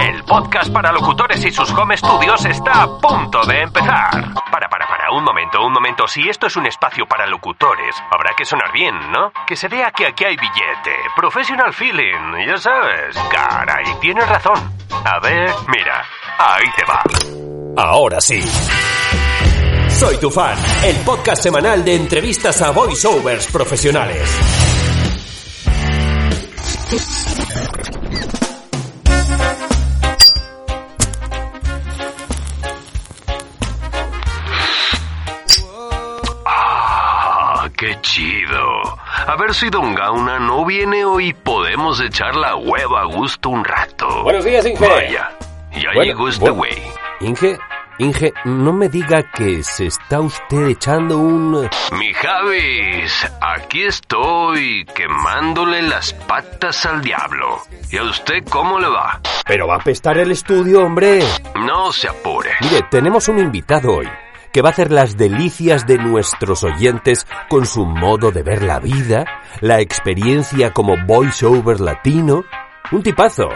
El podcast para locutores y sus home studios está a punto de empezar. Para, para, para, un momento, un momento. Si esto es un espacio para locutores, habrá que sonar bien, ¿no? Que se vea que aquí hay billete. Professional feeling, ya sabes. Caray, tienes razón. A ver, mira, ahí te va. Ahora sí. Soy tu fan, el podcast semanal de entrevistas a voiceovers profesionales. A ver si Don Gauna no viene hoy podemos echar la hueva a gusto un rato. Buenos días, Inge. Vaya, ya Bueno, llegó este güey. Inge, Inge, no me diga que se está usted echando un... Mi Javis, aquí estoy quemándole las patas al diablo. ¿Y a usted cómo le va? Pero va a apestar el estudio, hombre. No se apure. Mire, tenemos un invitado hoy que va a hacer las delicias de nuestros oyentes con su modo de ver la vida, la experiencia como voiceover latino. Un tipazo.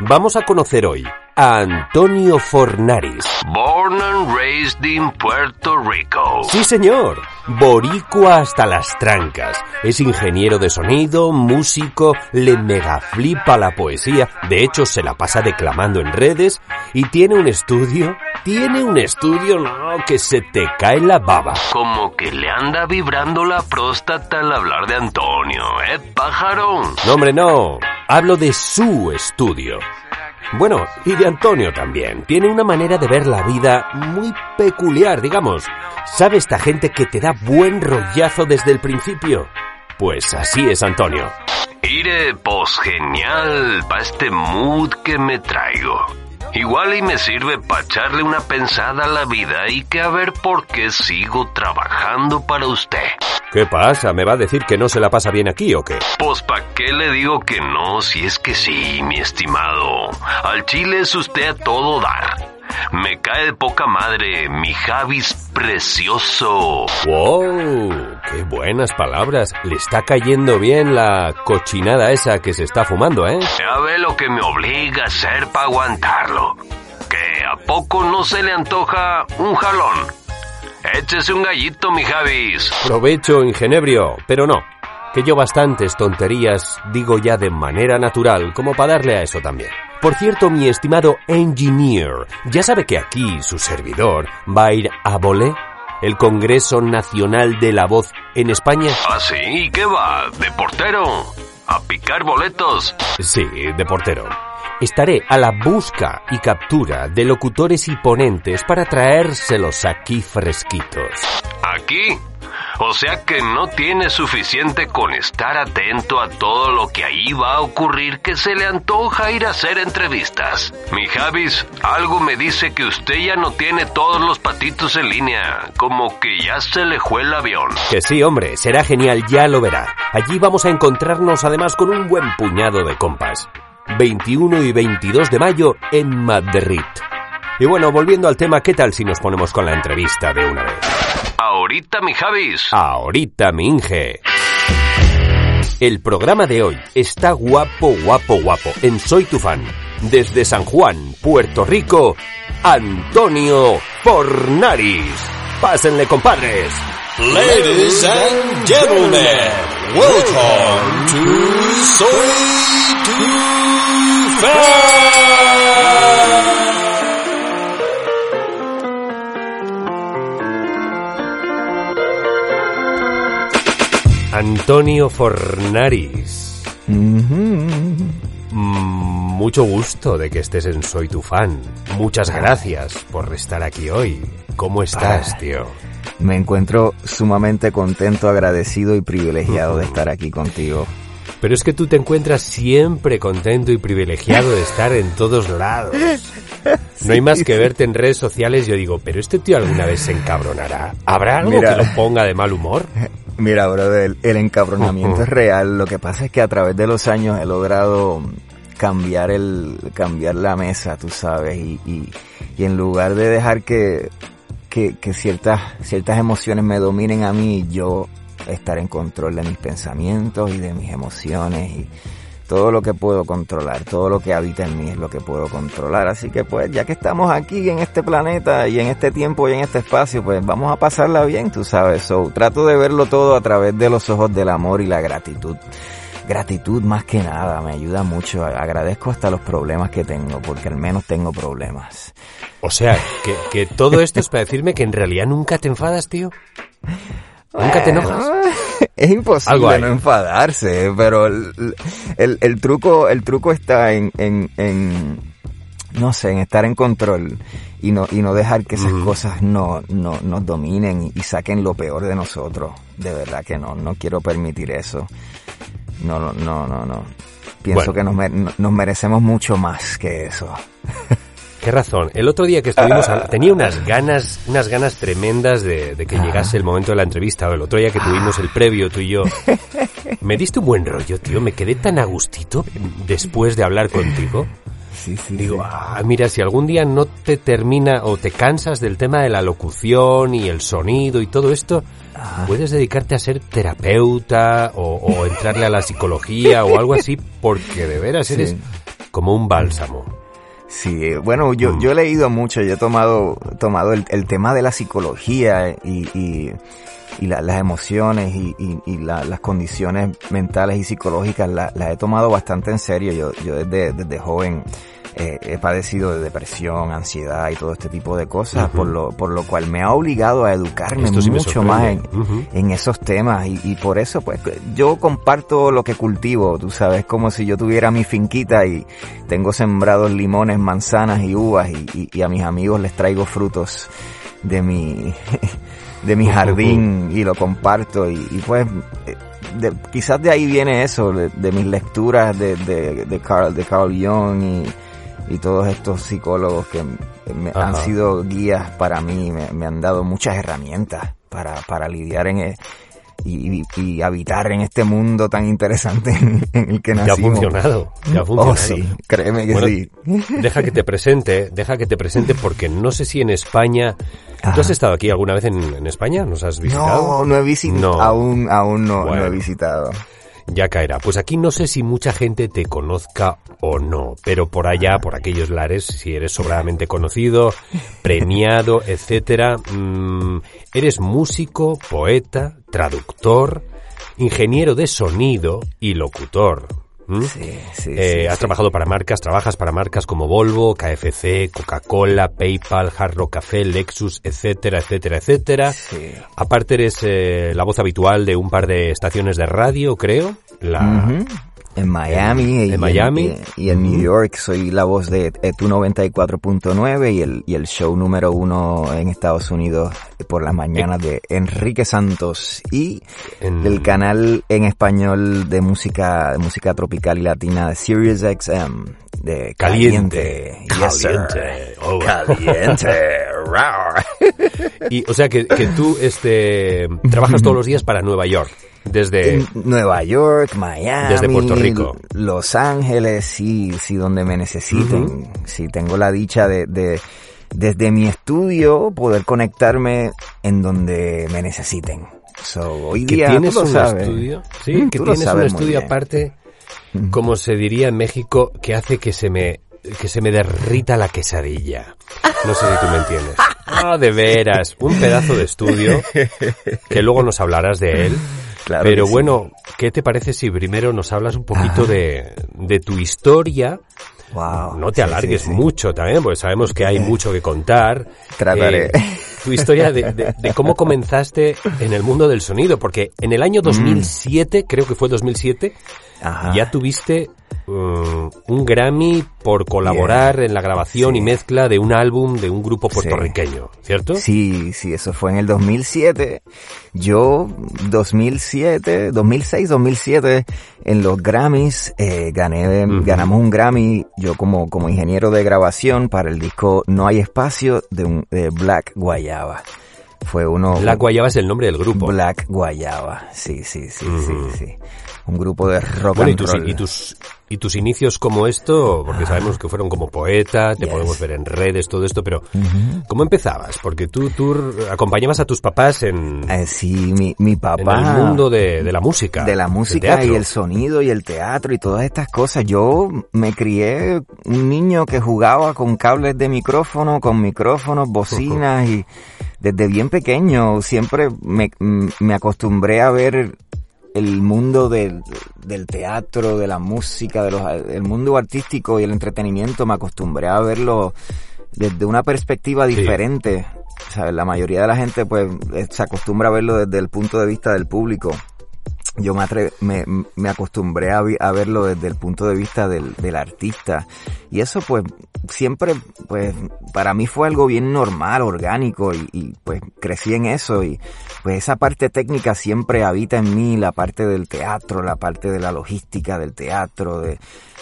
Vamos a conocer hoy a Antonio Fornaris. Born and raised in Puerto Rico. Sí, señor. Boricua hasta las trancas. Es ingeniero de sonido, músico, le mega flipa la poesía. De hecho, se la pasa declamando en redes y tiene un estudio. Tiene un estudio, no, que se te cae la baba. Como que le anda vibrando la próstata al hablar de Antonio, ¿eh, pájaro? No, hombre, no. Hablo de su estudio. Bueno, y de Antonio también. Tiene una manera de ver la vida muy peculiar, digamos. ¿Sabe esta gente que te da buen rollazo desde el principio? Pues así es Antonio. Ire, pues genial, pa' este mood que me traigo. Igual y me sirve para echarle una pensada a la vida y que a ver por qué sigo trabajando para usted. ¿Qué pasa? ¿Me va a decir que no se la pasa bien aquí o qué? Pues pa' qué le digo que no, si es que sí, mi estimado. Al chile es usted a todo dar. Me cae de poca madre, mi Javis precioso. ¡Wow! ¡Qué buenas palabras! Le está cayendo bien la cochinada esa que se está fumando, ¿eh? Ya ve lo que me obliga a hacer para aguantarlo. Que a poco no se le antoja un jalón. Échese un gallito, mi Javis. Provecho, ingenebrio, pero no. Que yo bastantes tonterías digo ya de manera natural, como para darle a eso también. Por cierto, mi estimado engineer, ya sabe que aquí su servidor va a ir a Bolé, el Congreso Nacional de la Voz en España. ¿Ah, sí? ¿Y qué va? ¿De portero? ¿A picar boletos? Sí, de portero. Estaré a la busca y captura de locutores y ponentes para traérselos aquí fresquitos. ¿Aquí? O sea que no tiene suficiente con estar atento a todo lo que ahí va a ocurrir que se le antoja ir a hacer entrevistas. Mi Javis, algo me dice que usted ya no tiene todos los patitos en línea, como que ya se le fue el avión. Que sí, hombre, será genial, ya lo verá. Allí vamos a encontrarnos además con un buen puñado de compas. 21 y 22 de mayo en Madrid. Y bueno, volviendo al tema, ¿qué tal si nos ponemos con la entrevista de una vez? Ahorita, mi Javis. Ahorita, mi Inge. El programa de hoy está guapo, guapo, guapo. En Soy tu fan. Desde San Juan, Puerto Rico, Antonio Fornaris. Pásenle, compadres. Ladies and gentlemen, welcome to Soy Tu Fan. Antonio Fornaris. Mm, Mucho gusto de que estés en Soy tu fan. Muchas gracias por estar aquí hoy. ¿Cómo estás, tío? Me encuentro sumamente contento, agradecido y privilegiado de estar aquí contigo. Pero es que tú te encuentras siempre contento y privilegiado de estar en todos lados. No hay más que verte en redes sociales y yo digo, pero este tío alguna vez se encabronará. ¿Habrá algo Mira. que lo ponga de mal humor? Mira, brother, el encabronamiento es real. Lo que pasa es que a través de los años he logrado cambiar el cambiar la mesa, tú sabes, y, y, y en lugar de dejar que, que, que ciertas, ciertas emociones me dominen a mí, yo estar en control de mis pensamientos y de mis emociones y todo lo que puedo controlar, todo lo que habita en mí es lo que puedo controlar. Así que pues ya que estamos aquí en este planeta y en este tiempo y en este espacio, pues vamos a pasarla bien, tú sabes. So, trato de verlo todo a través de los ojos del amor y la gratitud. Gratitud más que nada, me ayuda mucho. Agradezco hasta los problemas que tengo, porque al menos tengo problemas. O sea, que, que todo esto es para decirme que en realidad nunca te enfadas, tío. ¿Nunca te enojas? Es imposible no enfadarse, pero el, el, el, truco, el truco está en, en, en, no sé, en estar en control y no, y no dejar que esas cosas no, no, nos dominen y, saquen lo peor de nosotros. De verdad que no, no quiero permitir eso. No, no, no, no, no. Pienso que nos, nos merecemos mucho más que eso. Qué razón. El otro día que estuvimos, tenía unas ganas, unas ganas tremendas de, que llegase el momento de la entrevista. El otro día que tuvimos el previo, tú y yo, me diste un buen rollo, tío. Me quedé tan a gustito después de hablar contigo. Sí, sí, Digo, ah, mira, si algún día no te termina o te cansas del tema de la locución y el sonido y todo esto, puedes dedicarte a ser terapeuta o, entrarle a la psicología o algo así, porque de veras eres como un bálsamo. Sí, bueno, yo, mm. yo he leído mucho, yo he tomado, tomado el, el tema de la psicología y, y, y las emociones y, y las condiciones mentales y psicológicas las he tomado bastante en serio. Yo, yo desde, desde joven eh, he padecido de depresión, ansiedad y todo este tipo de cosas, por, lo, por lo cual me ha obligado a educarme mucho más en, en, esos temas. Y, y, por eso pues yo comparto lo que cultivo, tú sabes, como si yo tuviera mi finquita y tengo sembrados limones, manzanas y uvas y, y a mis amigos les traigo frutos de mi, de mi jardín y lo comparto. Y, y pues eh, de, quizás de ahí viene eso, de, de mis lecturas de, de, de, Carl, de Carl Jung y, y todos estos psicólogos que me, han sido guías para mí, me, me, han dado muchas herramientas para, para lidiar en e, y, y, habitar en este mundo tan interesante en, el que nacimos. Ya ha funcionado, ya ha oh, funcionado. Oh, sí, créeme que sí. Deja que te presente, deja que te presente porque no sé si en España... ¿Tú has estado aquí alguna vez en, en España? ¿Nos has visitado? No, no he visitado, aún, aún no, no he visitado ya caerá. Pues aquí no sé si mucha gente te conozca o no, pero por allá, por aquellos lares, si eres sobradamente conocido, premiado, etcétera, mmm, eres músico, poeta, traductor, ingeniero de sonido y locutor. ¿Mm? Sí, sí, eh, has trabajado para marcas, trabajas para marcas como Volvo, KFC, Coca-Cola, PayPal, Hard Café, Lexus, etcétera, etcétera, etcétera. Aparte eres eh, la voz habitual de un par de estaciones de radio, creo. La, en Miami, en, y, Miami. y, en New York soy la voz de ETU 94.9 y el, y el show número uno en Estados Unidos por las mañanas de Enrique Santos y del canal en español de música, de música tropical y latina de Sirius XM de Caliente. Caliente. Oh. Caliente. y o sea que, que tú este trabajas todos los días para Nueva York. Desde Nueva York, Miami, desde Puerto Rico, Los Ángeles, sí, sí, donde me necesiten. Sí, tengo la dicha de, de, desde mi estudio poder conectarme en donde me necesiten. So, hoy día tienes un estudio, sí, que tienes un estudio aparte, como se diría en México, que hace que se me que se me derrita la quesadilla. No sé si tú me entiendes. Ah, de veras, un pedazo de estudio que luego nos hablarás de él pero bueno, ¿qué te parece si primero nos hablas un poquito de, de tu historia? Wow. No te alargues mucho también, porque sabemos que hay mucho que contar. Trataré. Eh, tu historia de, de, cómo comenzaste en el mundo del sonido, porque en el año 2007, mm. creo que fue 2007, ya tuviste uh, un Grammy por colaborar en la grabación y mezcla de un álbum de un grupo puertorriqueño, ¿cierto? Sí, sí, eso fue en el 2007. Yo, 2007, 2006, 2007, en los Grammys, eh, gané, ganamos un Grammy, yo como, como ingeniero de grabación para el disco No hay espacio de, un, de Black Guayaba. Fue uno... Black Guayaba es el nombre del grupo. Black Guayaba, sí, sí, sí, sí, sí un grupo de rock Bueno, y tus, roll. y tus y tus inicios como esto, porque sabemos que fueron como poeta, te Yes. podemos ver en redes, todo esto, pero ¿cómo empezabas? Porque tú, tú acompañabas a tus papás en, Eh, sí, mi, mi en papá... el mundo de, de la música. de la música y el sonido y el teatro y todas estas cosas. Yo me crié un niño que jugaba con cables de micrófono, con micrófonos, bocinas y desde bien pequeño siempre me, me acostumbré a ver el mundo del, del teatro, de la música, de los, el mundo artístico y el entretenimiento, me acostumbré a verlo desde una perspectiva Sí. diferente. O sea, la mayoría de la gente pues eh, se acostumbra a verlo desde el punto de vista del público. Yo me, atre- me, acostumbré a, verlo desde el punto de vista del, del artista. Y eso pues siempre, pues para mí fue algo bien normal, orgánico y, y, pues crecí en eso y pues esa parte técnica siempre habita en mí, la parte del teatro, la parte de la logística del teatro, de,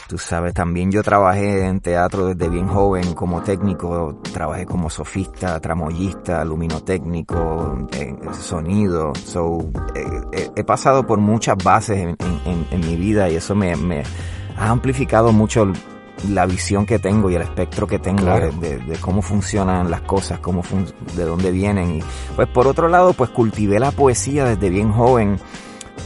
tú sabes, también yo trabajé en teatro desde bien joven como técnico, trabajé como sofista, tramoyista, luminotécnico, sonido, so, eh, eh, he pasado por muchas bases en, en- en- en mi vida y eso me, me ha amplificado mucho la visión que tengo y el espectro que tengo Claro. de, de- de cómo funcionan las cosas, cómo fun- de dónde vienen. Y pues por otro lado, pues cultivé la poesía desde bien joven.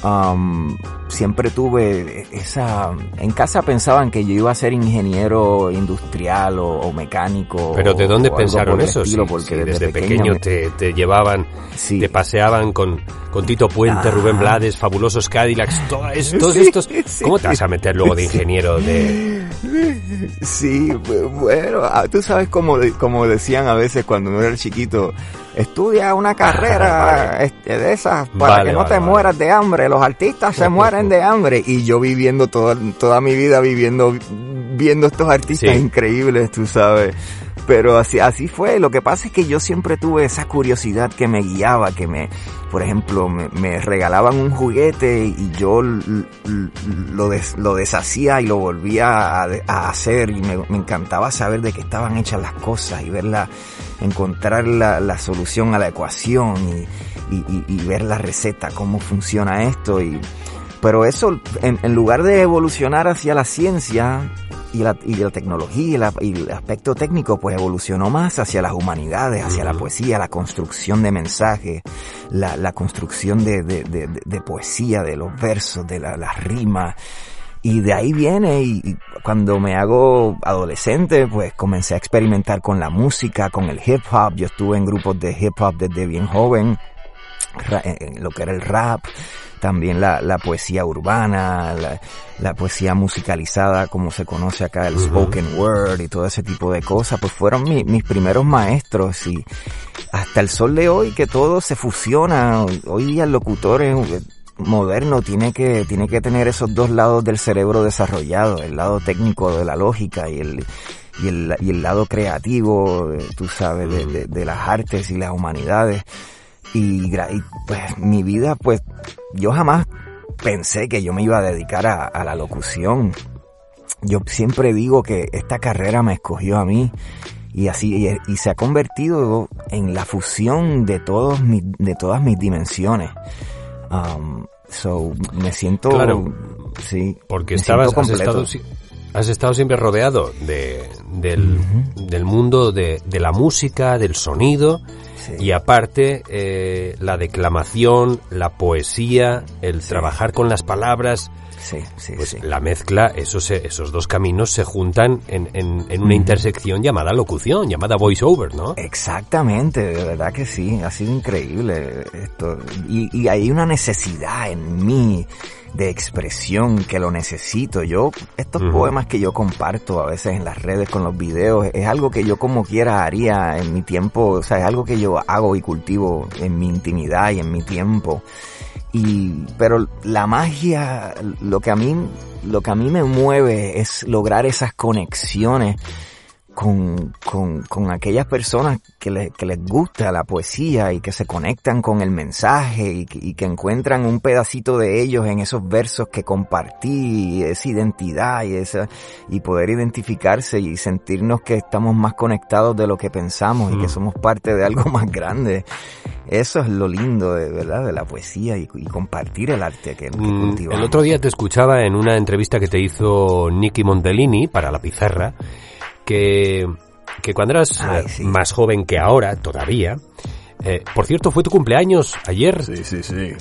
Um, siempre tuve esa... En casa pensaban que yo iba a ser ingeniero industrial o, o mecánico. Pero ¿de dónde pensaron eso? Si- porque si desde, desde pequeño, pequeño me- te, te llevaban, Sí. te paseaban con, con Tito Puente, Ah. Rubén Blades, fabulosos Cadillacs, todos Sí, estos. sí. ¿Cómo te vas a meter luego de ingeniero de, Sí, bueno, ah, tú sabes como, como decían a veces cuando uno era chiquito, estudia una carrera Vale. este, de esas para Vale, que no vale, te mueras de hambre, los artistas se mueren de hambre y yo viviendo toda, toda mi vida viviendo, viendo estos artistas Sí. increíbles, tú sabes. Pero así, así fue. Lo que pasa es que yo siempre tuve esa curiosidad que me guiaba, que me, por ejemplo, me, me regalaban un juguete y yo lo, des- lo deshacía y lo volvía a, hacer y me, encantaba saber de qué estaban hechas las cosas y verla, encontrar la, la solución a la ecuación y, y- y- y ver la receta, cómo funciona esto y, pero eso, en, en lugar de evolucionar hacia la ciencia y la, y la tecnología y, la- y el aspecto técnico, pues evolucionó más hacia las humanidades, hacia la poesía, la construcción de mensajes, la, la construcción de, de, de- de- de poesía, de los versos, de la- las rimas. Y de ahí viene, y, y cuando me hago adolescente, pues comencé a experimentar con la música, con el hip hop. Yo estuve en grupos de hip hop desde bien joven, ra- en lo que era el rap, también la, la poesía urbana, la, la poesía musicalizada, como se conoce acá, el spoken word y todo ese tipo de cosas, pues fueron mi- mis primeros maestros y hasta el sol de hoy que todo se fusiona. Hoy día el locutor es- moderno tiene que, tiene que tener esos dos lados del cerebro desarrollados, el lado técnico de la lógica y el, y el, y el lado creativo, eh, tú sabes, de, de- de las artes y las humanidades. Y, y, pues mi vida, pues yo jamás pensé que yo me iba a dedicar a, a la locución. Yo siempre digo que esta carrera me escogió a mí y así y, y se ha convertido en la fusión de todos mis, de todas mis dimensiones. Um, so me siento Claro. sí Porque estabas, has estado, has estado siempre rodeado de, del, del mundo de, de la música, del sonido, Sí. y aparte eh, la declamación, la poesía, el trabajar con las palabras, sí, sí, pues sí. la mezcla, esos, se- esos dos caminos se juntan en, en, en una intersección llamada locución, llamada voiceover, ¿no? Exactamente, de verdad que sí, ha sido increíble esto. Y, y hay una necesidad en mí de expresión que lo necesito. Yo, estos poemas que yo comparto a veces en las redes con los videos, es algo que yo como quiera haría en mi tiempo, o sea, es algo que yo hago y cultivo en mi intimidad y en mi tiempo. Y, pero la magia, lo que a mí, lo que a mí me mueve es lograr esas conexiones con, con, con aquellas personas que, le- que les gusta la poesía y que se conectan con el mensaje y, que- y que encuentran un pedacito de ellos en esos versos que compartí, y esa identidad y esa, y poder identificarse y sentirnos que estamos más conectados de lo que pensamos y que Mm. somos parte de algo más grande. Eso es lo lindo de verdad de la poesía y, y compartir el arte que, que Mm, cultivamos. El otro día te escuchaba en una entrevista que te hizo Nicky Montellini para La Pizarra, que, que cuando eras Ay, eh, sí. más joven que ahora, todavía, eh, por cierto, fue tu cumpleaños ayer. Sí, sí, sí.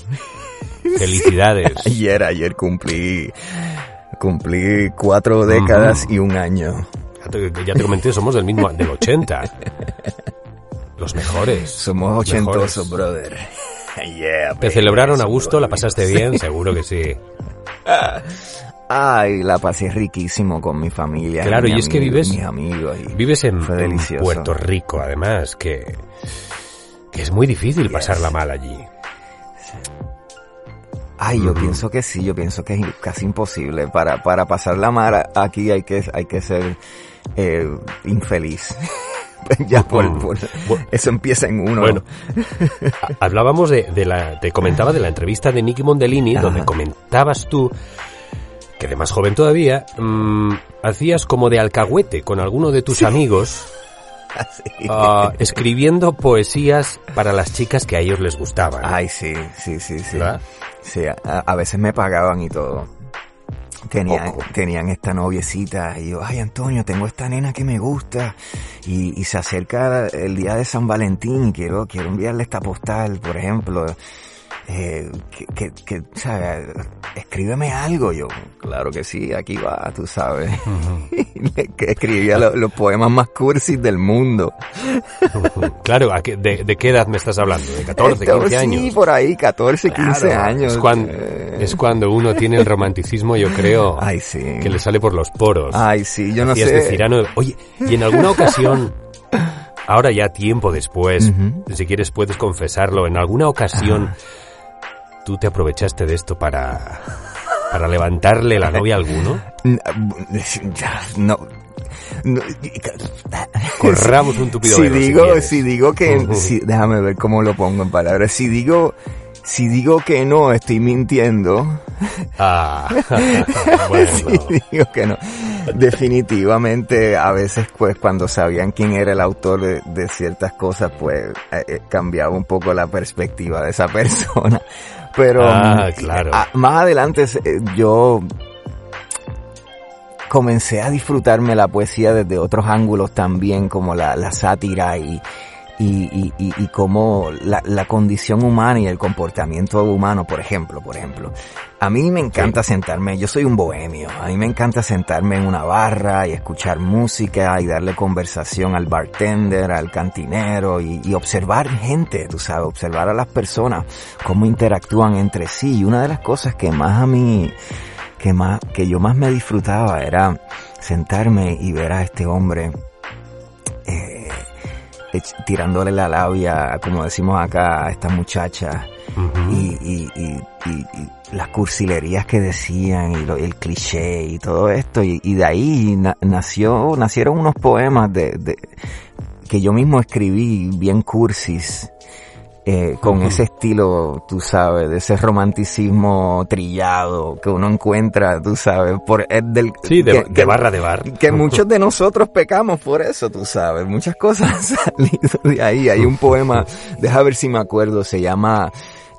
Felicidades. Ayer, ayer cumplí, cumplí cuatro décadas y un año. Ya te, ya te comenté, somos del mismo, del 80. Los mejores. Somos los ochentosos, mejores. brother. Yeah, ¿Te baby, celebraron a gusto? ¿La pasaste bien? Seguro que sí. Ay, la pasé riquísimo con mi familia. Claro, mi y es que ami- vives- Mis amigos. y- Vives en, Fue en delicioso. Puerto Rico, además, que, que es muy difícil pasarla mal allí. Ay, yo pienso que sí, yo pienso que es casi imposible. Para, para pasar la mar aquí hay que, hay que ser eh, infeliz. ya por, eso empieza en uno. Bueno, ha- hablábamos de, de la, te comentaba de la entrevista de Nicky Mondellini, Ajá. donde comentabas tú que de más joven todavía mm, hacías como de alcahuete con alguno de tus amigos Así. ah, escribiendo poesías para las chicas que a ellos les gustaban. Ay, sí, sí, sí, sí. ¿verdad? Sí, a, a veces me pagaban y todo. Tenían, tenían esta noviecita y yo, ay Antonio, tengo esta nena que me gusta y, y se acerca el día de San Valentín y quiero, quiero enviarle esta postal, por ejemplo, eh, que, que, que. Escríbeme algo yo. Claro que sí, aquí va, tú sabes. que escribía lo- los poemas más cursis del mundo. Claro, ¿a qué- de, de qué edad me estás hablando? ¿De 14, Esto, 15 Sí, años? por ahí, 14, 15 Claro, años. Es cuando, Eh, es cuando uno tiene el romanticismo, yo creo, Ay, sí. que le sale por los poros. Ay, sí, yo no Hacías sé. de Cirano. Oye, y en alguna ocasión, ahora ya tiempo después, Ujú. si quieres puedes confesarlo, en alguna ocasión tú te aprovechaste de esto para, para levantarle la novia a alguno. No. no. Corramos un tupido si velo, digo, si digo que, si- déjame ver cómo lo pongo en palabras. Si digo, si digo que no, estoy mintiendo. Ah, bueno. Si digo que no. Definitivamente, a veces, pues, cuando sabían quién era el autor de, de ciertas cosas, pues, eh, eh, cambiaba un poco la perspectiva de esa persona. Pero, Ah, mm, claro. a- más adelante, eh, yo comencé a disfrutarme la poesía desde otros ángulos también, como la, la sátira y, y, y, y, y como la, la condición humana y el comportamiento humano, por ejemplo, por ejemplo. A mí me encanta sentarme, yo soy un bohemio, a mí me encanta sentarme en una barra y escuchar música y darle conversación al bartender, al cantinero y, y observar gente, tú sabes, observar a las personas, cómo interactúan entre sí. Y una de las cosas que más a mí, que más, que yo más me disfrutaba era sentarme y ver a este hombre, eh, tirándole la labia, como decimos acá, a esta muchacha Ujú. y, y, y, y- y las cursilerías que decían y lo- el cliché y todo esto. Y, y de ahí na- nació nacieron unos poemas de, de que yo mismo escribí bien cursis eh, con ese estilo, tú sabes, de ese romanticismo trillado que uno encuentra, tú sabes, por es del Sí, de, que- de que- barra de bar. que muchos de nosotros pecamos por eso, tú sabes. Muchas cosas han salido de ahí. Hay un poema, deja ver si me acuerdo, se llama,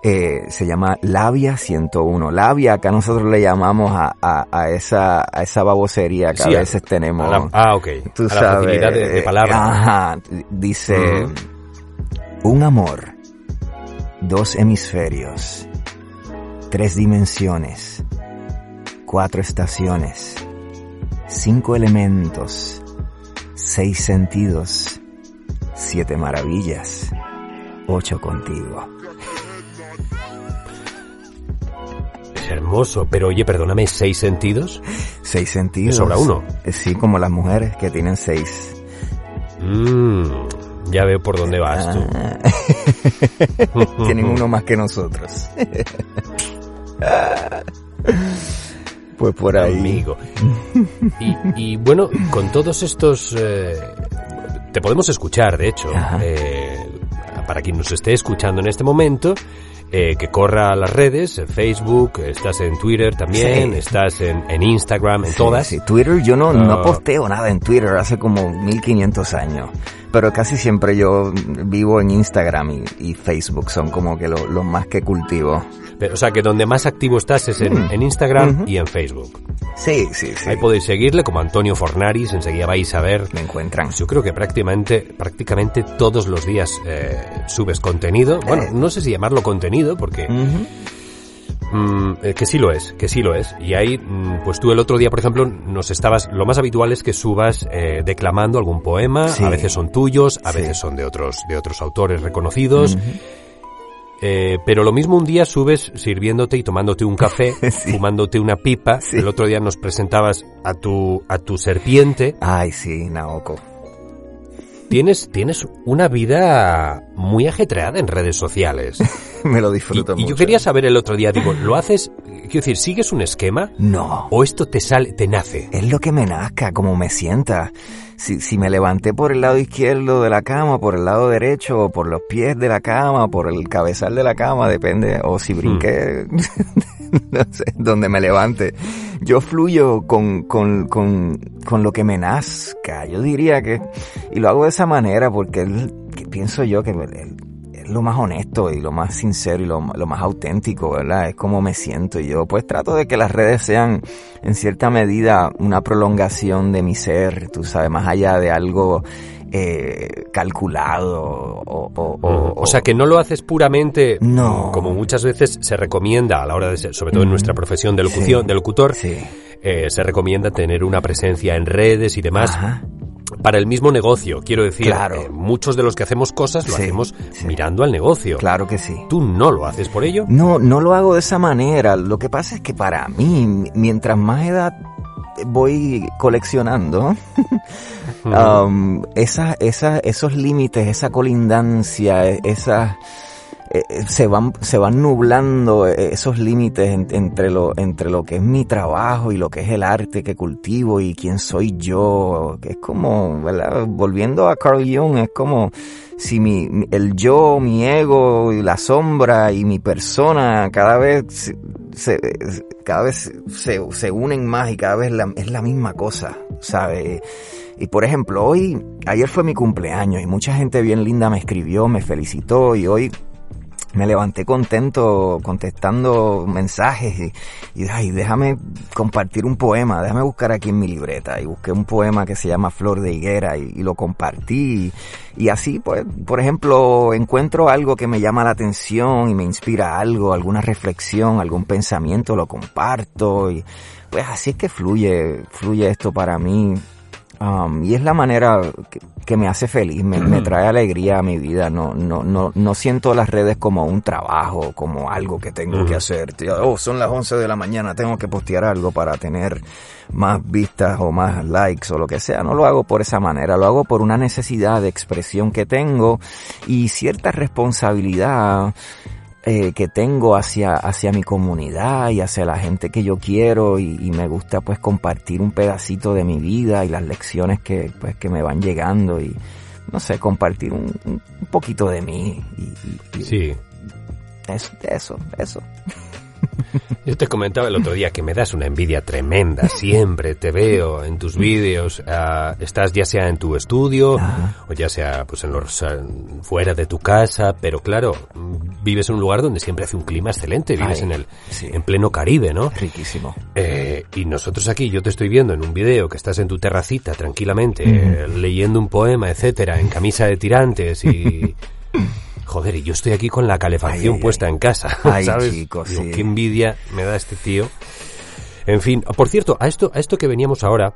eh, se llama Labia 101. Labia, acá nosotros le llamamos a, a, a esa, a esa babosería que Sí, a veces tenemos. A la- ah, ok. tú a la sabes. facilidad de, de palabra. Ajá, dice, un amor, dos hemisferios, tres dimensiones, cuatro estaciones, cinco elementos, seis sentidos, siete maravillas, ocho contigo. Es hermoso, pero oye, perdóname, ¿seis sentidos? Seis sentidos. Me sobra uno. Eh, Sí, como las mujeres que tienen seis. Mmm, ya veo por dónde vas tú. Tienen uno más que nosotros. Pues por ahí. Amigo. Y, y bueno, con todos estos... eh, te podemos escuchar, de hecho. Eh, para quien nos esté escuchando en este momento, eh, que corra a las redes, en Facebook, estás en Twitter también, Sí. estás en, en Instagram, en Sí, todas. sí. Twitter, yo no, no Ah. posteo nada en Twitter hace como 1500 años. Pero casi siempre yo vivo en Instagram y, y Facebook, son como que lo- los más que cultivo. Pero, o sea, que donde más activo estás es en, en Instagram y en Facebook. Sí, sí, sí. Ahí podéis seguirle como Antonio Fornaris, enseguida vais a ver Me encuentran. Pues yo creo que prácticamente, prácticamente todos los días eh, subes contenido. Bueno, Eh. no sé si llamarlo contenido, porque. Mm, eh, que sí lo es, que sí lo es. Y ahí, mm, pues tú el otro día, por ejemplo, nos estabas. Lo más habitual es que subas eh, declamando algún poema. Sí. A veces son tuyos, a Sí. veces son de otros, de otros autores reconocidos. Eh, pero lo mismo un día subes sirviéndote y tomándote un café, Sí. fumándote una pipa. El otro día nos presentabas a tu, a tu serpiente. Ay, sí, Naoko. Tienes, tienes una vida muy ajetreada en redes sociales. Me lo Y, disfruto y mucho. yo quería saber el otro día, digo, ¿lo haces? Quiero decir, ¿sigues un esquema? No. ¿O esto te sale, te nace? Es lo que me nazca, como me sienta. Si, si me levanté por el lado izquierdo de la cama, por el lado derecho, o por los pies de la cama, por el cabezal de la cama, depende, o si brinqué, no sé, donde me levante. Yo fluyo con, con, con, con lo que me nazca. Yo diría que, y lo hago de esa manera porque el- que pienso yo que es lo más honesto y lo más sincero y lo, lo más auténtico, ¿verdad? Es como me siento yo. Pues trato de que las redes sean en cierta medida una prolongación de mi ser, tú sabes, más allá de algo eh, calculado o, o, o- O sea, que no lo haces puramente No. mm, como muchas veces se recomienda a la hora de ser, sobre todo en nuestra profesión de locución, Sí. de locutor, Sí. eh, se recomienda tener una presencia en redes y demás Ajá. para el mismo negocio. Quiero decir, Claro. eh, muchos de los que hacemos cosas lo Sí, hacemos sí. mirando al negocio. Claro que sí. ¿Tú no lo haces por ello? No, no lo hago de esa manera. Lo que pasa es que para mí, mientras más edad voy coleccionando, um, esa, esa, esos límites, esa colindancia, e- esas eh, eh, se van se van nublando esos límites en- entre lo entre lo que es mi trabajo y lo que es el arte que cultivo y quién soy yo es como ¿verdad? volviendo a Carl Jung es como si mi, el yo mi ego y la sombra y mi persona cada vez se, cada vez se, se unen más y cada vez es la misma cosa sabe y por ejemplo, hoy, ayer fue mi cumpleaños y mucha gente bien linda me escribió, me felicitó y hoy me levanté contento contestando mensajes y, ay, déjame compartir un poema, déjame buscar aquí en mi libreta. Y busqué un poema que se llama Flor de Higuera y, y lo compartí. Y, y así pues, por ejemplo, encuentro algo que me llama la atención y me inspira algo, alguna reflexión, algún pensamiento, lo comparto. Y pues así es que fluye, fluye esto para mí Um, y es la manera que, que me hace feliz, me, me trae alegría a mi vida. No, no, no, no siento las redes como un trabajo, como algo que tengo que hacer. Oh, son las 11 de la mañana, tengo que postear algo para tener más vistas o más likes o lo que sea. No lo hago por esa manera, lo hago por una necesidad de expresión que tengo y cierta responsabilidad eh, que tengo hacia, hacia mi comunidad y hacia la gente que yo quiero y, y me gusta pues compartir un pedacito de mi vida y las lecciones que pues que me van llegando y no sé, compartir un, un- poquito de mí y, y- y Sí. eso, eso, eso. Yo te comentaba el otro día que me das una envidia tremenda. Siempre te veo en tus vídeos. ah, estás ya sea en tu estudio o ya sea pues en los ah, fuera de tu casa, pero claro, mm, vives en un lugar donde siempre hace un clima excelente. Vives Ay, en el sí. en pleno Caribe, ¿no? Riquísimo. Eh, y nosotros aquí, yo te estoy viendo en un video que estás en tu terracita tranquilamente, eh, leyendo un poema, etcétera, en camisa de tirantes y... Joder, y yo estoy aquí con la calefacción Ay, ay, puesta en casa, Ay, ¿sabes? chico, Digo, sí. qué envidia me da este tío. En fin, por cierto, a esto, a esto que veníamos ahora,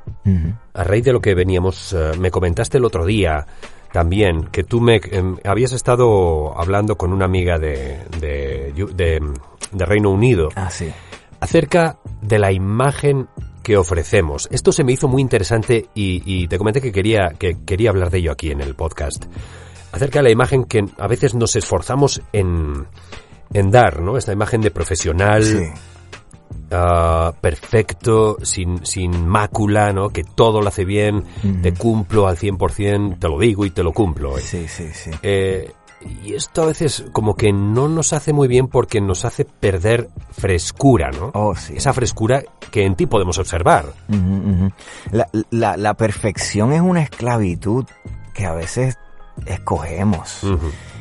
a raíz de lo que veníamos, eh, me comentaste el otro día también que tú me em, habías estado hablando con una amiga de, de, de, de Reino Unido Ah, sí. acerca de la imagen que ofrecemos. Esto se me hizo muy interesante y, y te comenté que quería, que quería hablar de ello aquí en el podcast. Acerca de la imagen que a veces nos esforzamos en, en dar, ¿no? Esta imagen de profesional, Sí. ah, perfecto, sin, sin mácula, ¿no? Que todo lo hace bien, te cumplo al 100%, te lo digo y te lo cumplo. Sí, sí, sí. Eh, y esto a veces como que no nos hace muy bien porque nos hace perder frescura, ¿no? Oh, sí. Esa frescura que en ti podemos observar. La, la, la perfección es una esclavitud que a veces escogemos.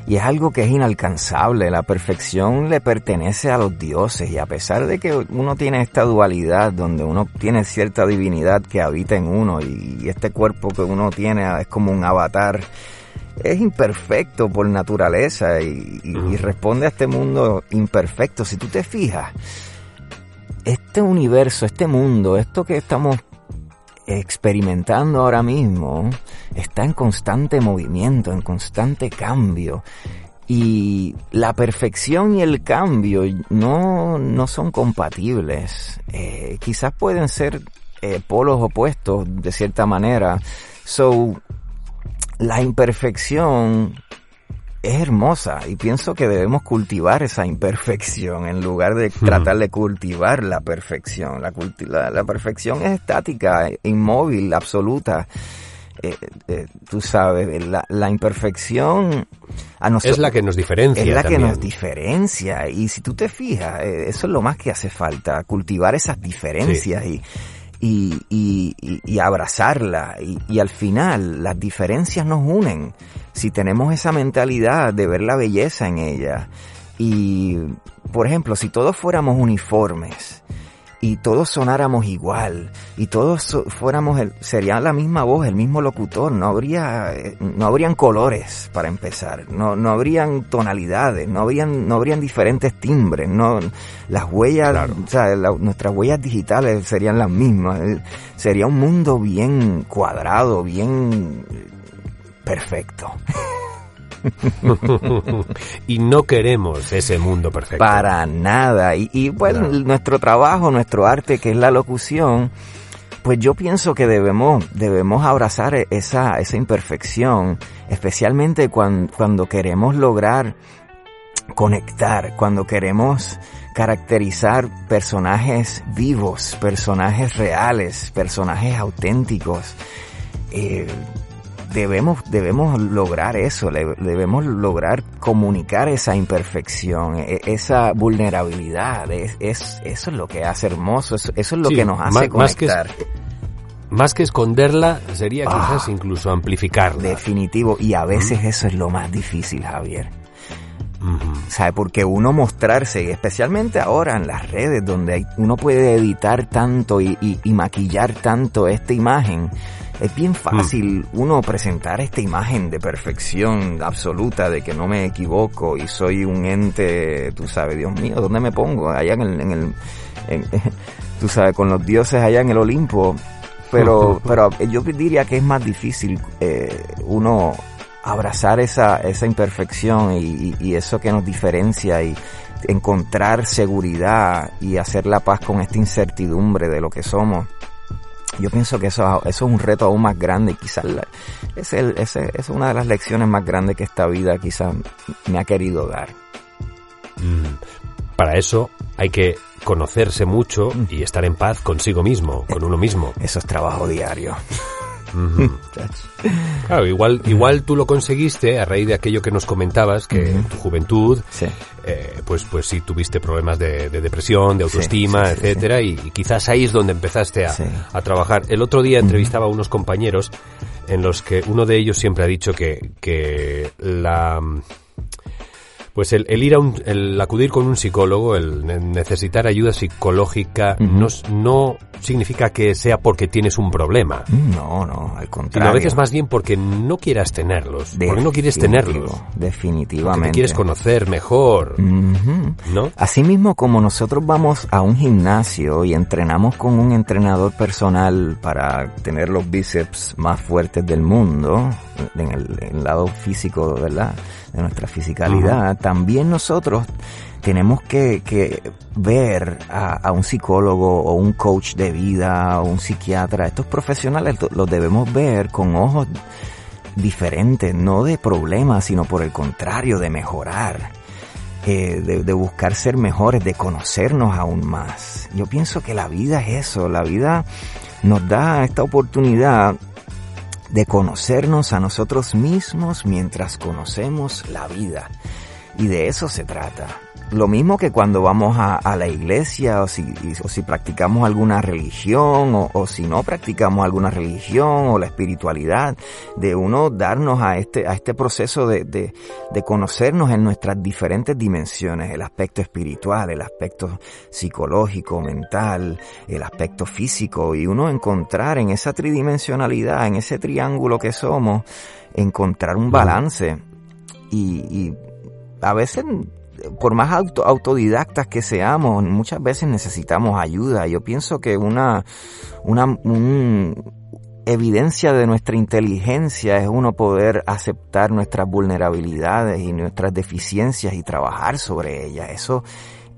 Y es algo que es inalcanzable. La perfección le pertenece a los dioses. Y a pesar de que uno tiene esta dualidad donde uno tiene cierta divinidad que habita en uno y este cuerpo que uno tiene es como un avatar, es imperfecto por naturaleza y, y- y responde a este mundo imperfecto. Si tú te fijas, este universo, este mundo, esto que estamos experimentando ahora mismo está en constante movimiento, en constante cambio. Y la perfección y el cambio no, no son compatibles. Eh, quizás pueden ser eh, polos opuestos de cierta manera. So, la imperfección es hermosa y pienso que debemos cultivar esa imperfección en lugar de tratar de cultivar la perfección. La, culti- la, la perfección es estática, inmóvil, absoluta. Eh, eh, tú sabes, la, la imperfección a nosotros Es la que nos diferencia. es la que nos diferencia y si tú te fijas, eh, eso es lo más que hace falta, cultivar esas diferencias y, y, y- abrazarla. Y al final las diferencias nos unen. Si tenemos esa mentalidad de ver la belleza en ella y por ejemplo si todos fuéramos uniformes y todos sonáramos igual y todos fuéramos el, sería la misma voz, el mismo locutor, no habría eh, no habrían colores para empezar, no no habrían tonalidades, no habrían no habrían diferentes timbres, no las huellas, Claro. o sea, la- nuestras huellas digitales serían las mismas, eh, sería un mundo bien cuadrado, bien eh, perfecto. y no queremos ese mundo perfecto. Para nada. Y, y pues No. nuestro trabajo, nuestro arte, que es la locución, pues yo pienso que debemos, debemos abrazar e- esa, esa imperfección, especialmente cuan- cuando queremos lograr conectar, cuando queremos caracterizar personajes vivos, personajes reales, personajes auténticos. Eh, debemos, debemos lograr eso, debemos lograr comunicar esa imperfección, e- esa vulnerabilidad, es, es- eso es lo que hace hermoso, eso, eso es lo Sí, que nos hace más- más que es- conectar. Más que esconderla, sería Ah. quizás incluso amplificarla. Definitivo, y a veces eso es lo más difícil, Javier. ¿Sabe? Porque uno mostrarse, especialmente ahora en las redes, donde uno puede editar tanto y, y- y maquillar tanto esta imagen, es bien fácil uno presentar esta imagen de perfección absoluta, de que no me equivoco y soy un ente, tú sabes, Dios mío, ¿dónde me pongo? Allá en el, en el en- tú sabes, con los dioses allá en el Olimpo. Pero, pero yo diría que es más difícil eh, uno abrazar esa, esa imperfección y, y- y eso que nos diferencia y encontrar seguridad y hacer la paz con esta incertidumbre de lo que somos. Yo pienso que eso, eso es un reto aún más grande y quizás la- es, el, es una de las lecciones más grandes que esta vida quizás me ha querido dar. Mm. Para eso hay que conocerse mucho Mm. y estar en paz consigo mismo, con uno mismo. Eso es trabajo diario. Claro, igual, igual tú lo conseguiste a raíz de aquello que nos comentabas, que en tu juventud, Sí. eh, pues, pues sí tuviste problemas de, de depresión, de autoestima, sí, sí, etcétera, y, y quizás ahí es donde empezaste a, a trabajar. El otro día entrevistaba a unos compañeros en los que uno de ellos siempre ha dicho que, que la pues el, el ir a un, el acudir con un psicólogo, el ne- necesitar ayuda psicológica, no, no significa que sea porque tienes un problema, No, no, al sino contrario. a veces más bien porque no quieras tenerlos, porque no quieres tenerlos, porque Definitivamente. te quieres conocer mejor, Ujú. ¿no? Asimismo, como nosotros vamos a un gimnasio y entrenamos con un entrenador personal para tener los bíceps más fuertes del mundo, en el, en el lado físico, ¿verdad? De nuestra fisicalidad, también nosotros tenemos que, que ver a, a un psicólogo o un coach de vida o un psiquiatra. Estos profesionales los debemos ver con ojos diferentes, no de problemas, sino por el contrario, de mejorar. eh, de, de buscar ser mejores, de conocernos aún más. Yo pienso que la vida es eso, la vida nos da esta oportunidad de conocernos a nosotros mismos mientras conocemos la vida. Y de eso se trata. Lo mismo que cuando vamos a, a la iglesia o si, o si practicamos alguna religión o, o, si no practicamos alguna religión o la espiritualidad, de uno darnos a este, a este proceso de, de, de conocernos en nuestras diferentes dimensiones, el aspecto espiritual, el aspecto psicológico, mental, el aspecto físico y uno encontrar en esa tridimensionalidad, en ese triángulo que somos, encontrar un balance. Y, y a veces por más auto, autodidactas que seamos, muchas veces necesitamos ayuda. Yo pienso que una, una un, evidencia de nuestra inteligencia es uno poder aceptar nuestras vulnerabilidades y nuestras deficiencias y trabajar sobre ellas. Eso,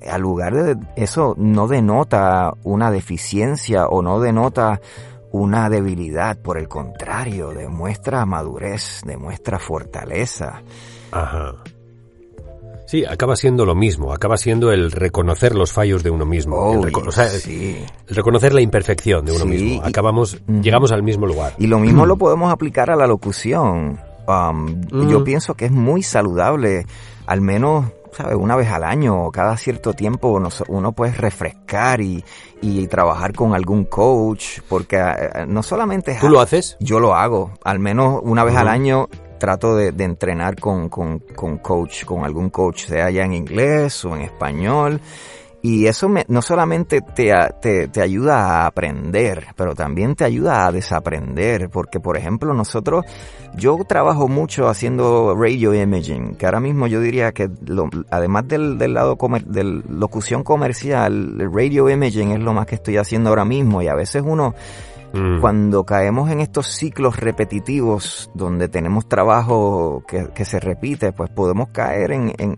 al lugar de eso no denota una deficiencia o no denota una debilidad, por el contrario, demuestra madurez, demuestra fortaleza. Ajá. Sí, acaba siendo lo mismo, acaba siendo el reconocer los fallos de uno mismo, Oh, el, reco o sea, sí. el reconocer la imperfección de uno Sí, mismo. y- Acabamos, llegamos al mismo lugar. Y lo mismo lo podemos aplicar a la locución. Um, Mm. Yo pienso que es muy saludable, al menos, ¿sabes? Una vez al año o cada cierto tiempo nos- uno puede refrescar y, y trabajar con algún coach, porque eh, no solamente es... ¿Tú lo haces? Yo lo hago, al menos una vez al año trato de, entrenar con, coach, con algún coach, sea ya en inglés o en español. Y eso me- no solamente te, ayuda a aprender, pero también te ayuda a desaprender, porque por ejemplo nosotros, yo trabajo mucho haciendo radio imaging, que ahora mismo yo diría que además del, del lado de locución comercial, el radio imaging es lo más que estoy haciendo ahora mismo y a veces uno Mm. cuando caemos en estos ciclos repetitivos donde tenemos trabajo que, que se repite, pues podemos caer en, en-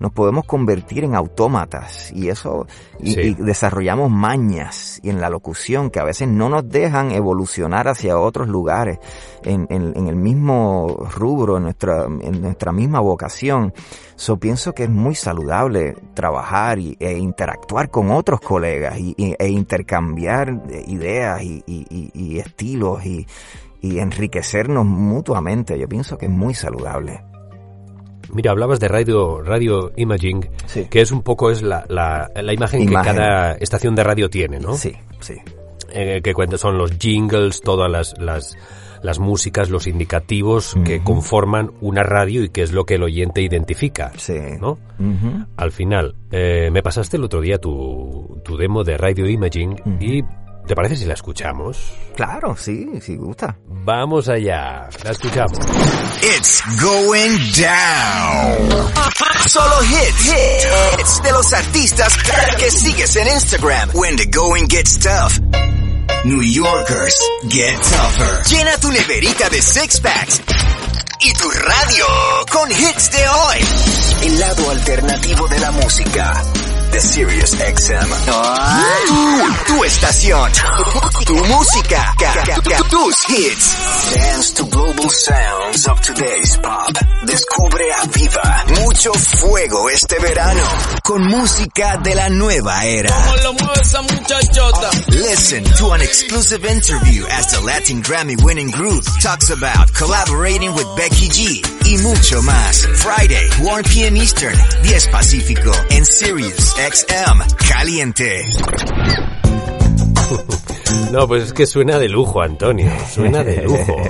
nos podemos convertir en autómatas y eso, y, Sí. y desarrollamos mañas y en la locución que a veces no nos dejan evolucionar hacia otros lugares en, en- en el mismo rubro, en nuestra, en nuestra misma vocación. So pienso que es muy saludable trabajar y, e interactuar con otros colegas y, y- e intercambiar ideas y, y- y- y estilos y, y enriquecernos mutuamente. Yo pienso que es muy saludable. Mira, hablabas de radio, radio imaging, Sí. que es un poco es la, la, la imagen, Imagen. que cada estación de radio tiene, ¿no? Sí, sí. Eh, que cuenta son los jingles, todas las, las, las músicas, los indicativos que conforman una radio y que es lo que el oyente identifica, Sí. ¿no? Al final, eh, me pasaste el otro día tu, tu demo de radio imaging y ¿te parece si la escuchamos? Claro, sí, sí gusta. Vamos allá, la escuchamos. It's going down. Solo hits, hits de los artistas que sigues en Instagram. When the going gets tough. New Yorkers get tougher. Llena tu neverita de six packs y tu radio con hits de hoy. El lado alternativo de la música. De Sirius XM. Tu, tu estación. Tu música. Ca- ca- ca- Tus hits. Dance to global sounds of today's pop. Descubre a Viva. Mucho fuego este verano. Con música de la nueva era. lo mueve esa muchachota. Listen to an exclusive interview as the Latin Grammy winning group talks about collaborating with Becky G y mucho más. Friday, 1 p.m. Eastern, 10 Pacífico en Sirius XM Caliente. No, pues es que suena de lujo, Antonio, suena de lujo.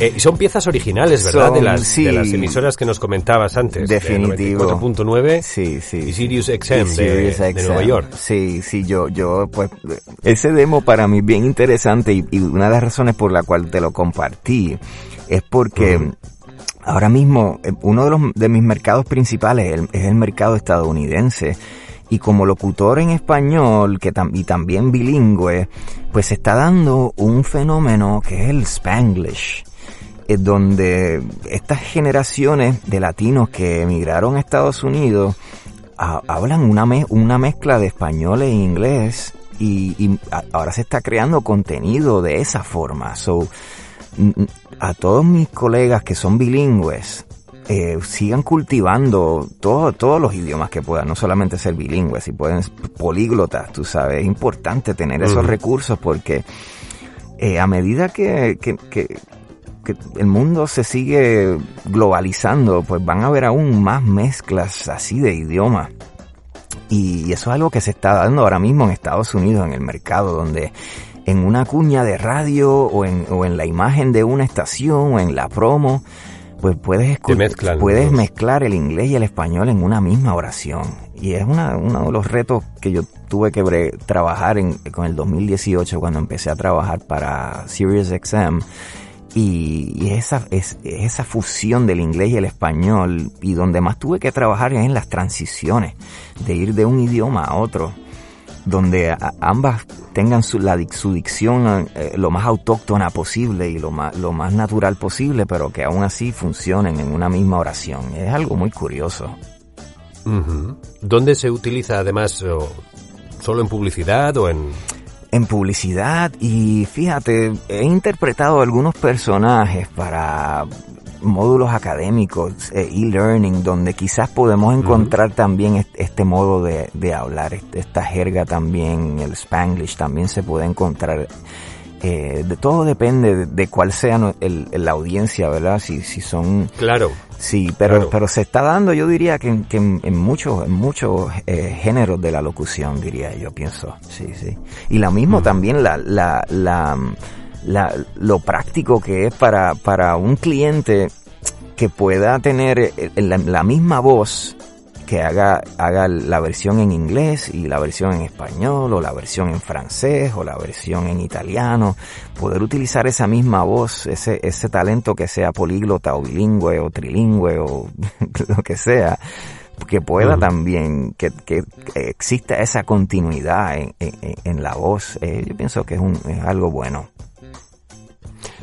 Eh, y son piezas originales, ¿verdad? de, las, sí. de las emisoras que nos comentabas antes. Definitivo. 4.9 Sí, sí. y Sirius. XM Y de, Sirius de XM. Nueva York. Sí, sí, yo, yo, pues, ese demo para mí es bien interesante y, y una de las razones por la cual te lo compartí es porque ahora mismo eh, uno de los de mis mercados principales es el mercado estadounidense y como locutor en español que y también bilingüe pues se está dando un fenómeno que es el Spanglish eh, donde estas generaciones de latinos que emigraron a Estados Unidos ha- hablan una, me- una mezcla de español e inglés y, y ahora se está creando contenido de esa forma. So, a todos mis colegas que son bilingües, eh, sigan cultivando todo, todos los idiomas que puedan, no solamente ser bilingües, si pueden políglotas, tú sabes, es importante tener esos recursos porque eh, a medida que, que, que, que, el mundo se sigue globalizando, pues van a haber aún más mezclas así de idiomas. Y eso es algo que se está dando ahora mismo en Estados Unidos, en el mercado, donde en una cuña de radio o en, o en la imagen de una estación o en la promo, pues puedes, puedes mezclar el inglés y el español en una misma oración. Y es una, uno de los retos que yo tuve que trabajar en, con el 2018 cuando empecé a trabajar para SiriusXM. Y, y esa, es, esa fusión del inglés y el español. Y donde más tuve que trabajar es en las transiciones, de ir de un idioma a otro donde ambas tengan su, la, su dicción eh, lo más autóctona posible y lo más, lo más natural posible, pero que aún así funcionen en una misma oración. Es algo muy curioso. ¿Dónde se utiliza además solo en publicidad o en...? En publicidad y fíjate, he interpretado algunos personajes para módulos académicos, eh, e-learning, donde quizás podemos encontrar también este, modo de, de, hablar, esta jerga también, el spanglish también se puede encontrar. Eh, de todo depende de, cuál sea el, la audiencia, ¿verdad? Si, si son... Claro. Sí, pero, pero se está dando, yo diría que, que en, muchos, en muchos eh, géneros de la locución, diría yo, pienso. Sí, sí. Y la mismo también la, la, la la, lo práctico que es para, para un cliente que pueda tener eh, la, la, misma voz que haga, haga la versión en inglés y la versión en español o la versión en francés o la versión en italiano, poder utilizar esa misma voz, ese, ese talento que sea políglota o bilingüe o trilingüe o lo que sea, que pueda también, que, que, exista esa continuidad en, en, en la voz, eh, yo pienso que es, un, es algo bueno.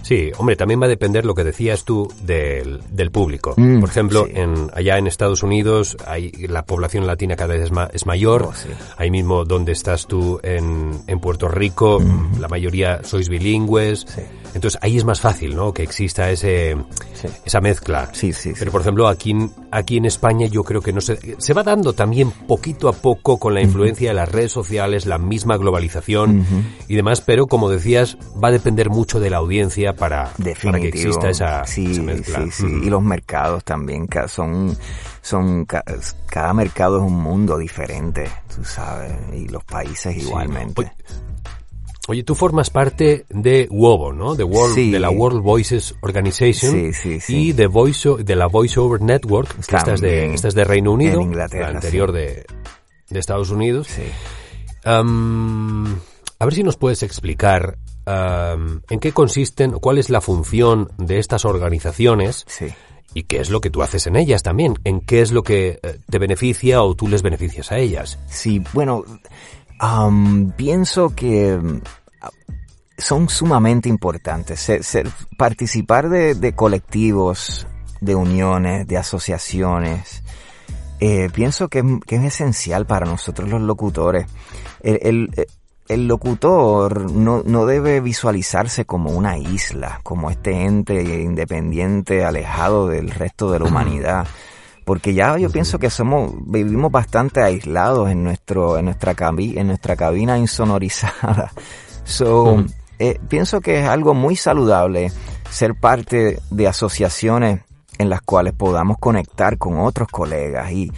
Sí, hombre, también va a depender lo que decías tú del, del público. Mm, Por ejemplo, en, allá en Estados Unidos hay, la población latina cada vez es, es mayor. Oh, Ahí mismo donde estás tú en, en Puerto Rico, mm. la mayoría sois bilingües. Entonces ahí es más fácil, ¿no? Que exista ese, esa mezcla. Sí, sí, Pero por ejemplo, aquí, aquí en España yo creo que no se, se va dando también poquito a poco con la influencia de las redes sociales, la misma globalización y demás, pero como decías, va a depender mucho de la audiencia para, para que exista esa, mezcla. Sí, sí. Y los mercados también, son, son, cada mercado es un mundo diferente, tú sabes, y los países igualmente. Oye, tú formas parte de WOVO, ¿no? De, World, de la World Voices Organization y de, Voice, de la Voice Over Network, que esta es, de, esta es de Reino Unido, la anterior de, de, Estados Unidos. Um, a ver si nos puedes explicar um, en qué consisten, cuál es la función de estas organizaciones y qué es lo que tú haces en ellas también, en qué es lo que eh, te beneficia o tú les beneficias a ellas. Sí, bueno, pienso que mm, son sumamente importantes. participar de, colectivos, de uniones, de asociaciones, eh, pienso que, es esencial para nosotros los locutores. El, el, locutor no, no, debe visualizarse como una isla, como este ente independiente alejado del resto de la humanidad. Porque ya yo pienso que somos vivimos bastante aislados en nuestro en nuestra en nuestra cabina insonorizada. So, eh, pienso que es algo muy saludable ser parte de asociaciones en las cuales podamos conectar con otros colegas y,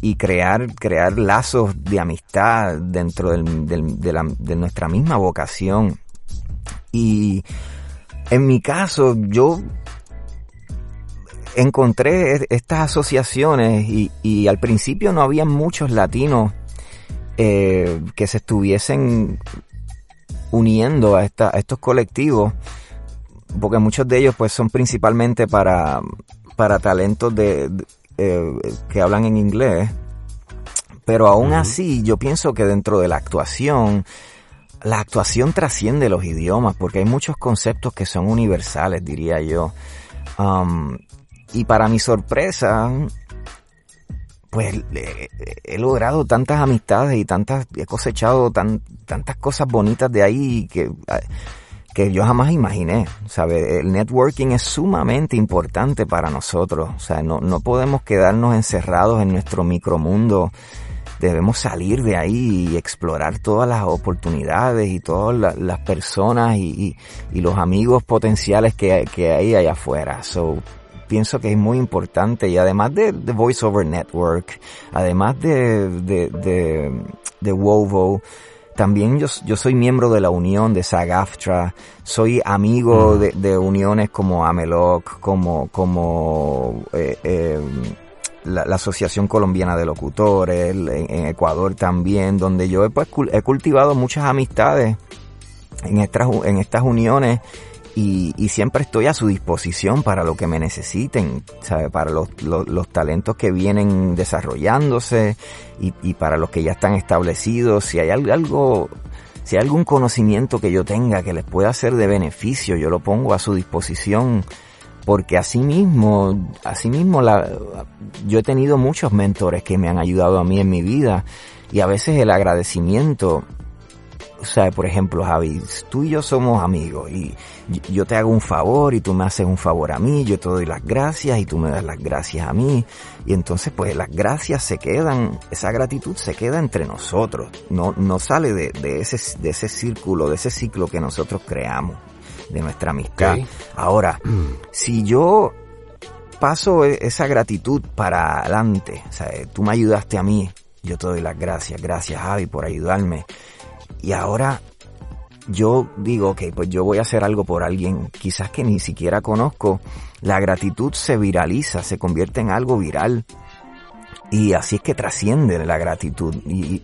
y, crear, crear lazos de amistad dentro de, la, de nuestra misma vocación. Y en mi caso, yo encontré estas asociaciones y, y, al principio no había muchos latinos eh, que se estuviesen uniendo a, esta, a estos colectivos, porque muchos de ellos pues son principalmente para, para talentos de, eh, que hablan en inglés, pero aún así yo pienso que dentro de la actuación, la actuación trasciende los idiomas, porque hay muchos conceptos que son universales, diría yo. Um, y para mi sorpresa, pues he logrado tantas amistades y tantas, he cosechado tan, tantas cosas bonitas de ahí que, que yo jamás imaginé. ¿sabe? El networking es sumamente importante para nosotros. O sea, no, no podemos quedarnos encerrados en nuestro micromundo. Debemos salir de ahí y explorar todas las oportunidades y todas la- las personas y, y- y los amigos potenciales que, que hay allá afuera. So, pienso que es muy importante y además de, de Voice Over Network, además de, de, de, de Wovo, también yo, yo soy miembro de la unión de SAG-AFTRA, soy amigo de, de uniones como AMELOC, como, como eh, eh, la, la Asociación Colombiana de Locutores, en, en Ecuador también, donde yo he, pues, he cultivado muchas amistades en estas, en estas uniones y, y siempre estoy a su disposición para lo que me necesiten, ¿sabe? para los, los, los talentos que vienen desarrollándose y, y para los que ya están establecidos. Si hay al- algo, si hay algún conocimiento que yo tenga que les pueda ser de beneficio, yo lo pongo a su disposición porque así mismo, así mismo la, yo he tenido muchos mentores que me han ayudado a mí en mi vida y a veces el agradecimiento o por ejemplo, Javi, tú y yo somos amigos y- yo te hago un favor y tú me haces un favor a mí, yo te doy las gracias y tú me das las gracias a mí. Y entonces pues las gracias se quedan, esa gratitud se queda entre nosotros, no, no sale de, de ese, de ese círculo, de ese ciclo que nosotros creamos, de nuestra amistad. Ahora, si yo paso e- esa gratitud para adelante, o sea, tú me ayudaste a mí, yo te doy las gracias, gracias Javi por ayudarme. Y ahora yo digo, ok, pues yo voy a hacer algo por alguien, quizás que ni siquiera conozco, la gratitud se viraliza, se convierte en algo viral. Y así es que trasciende la gratitud. Y,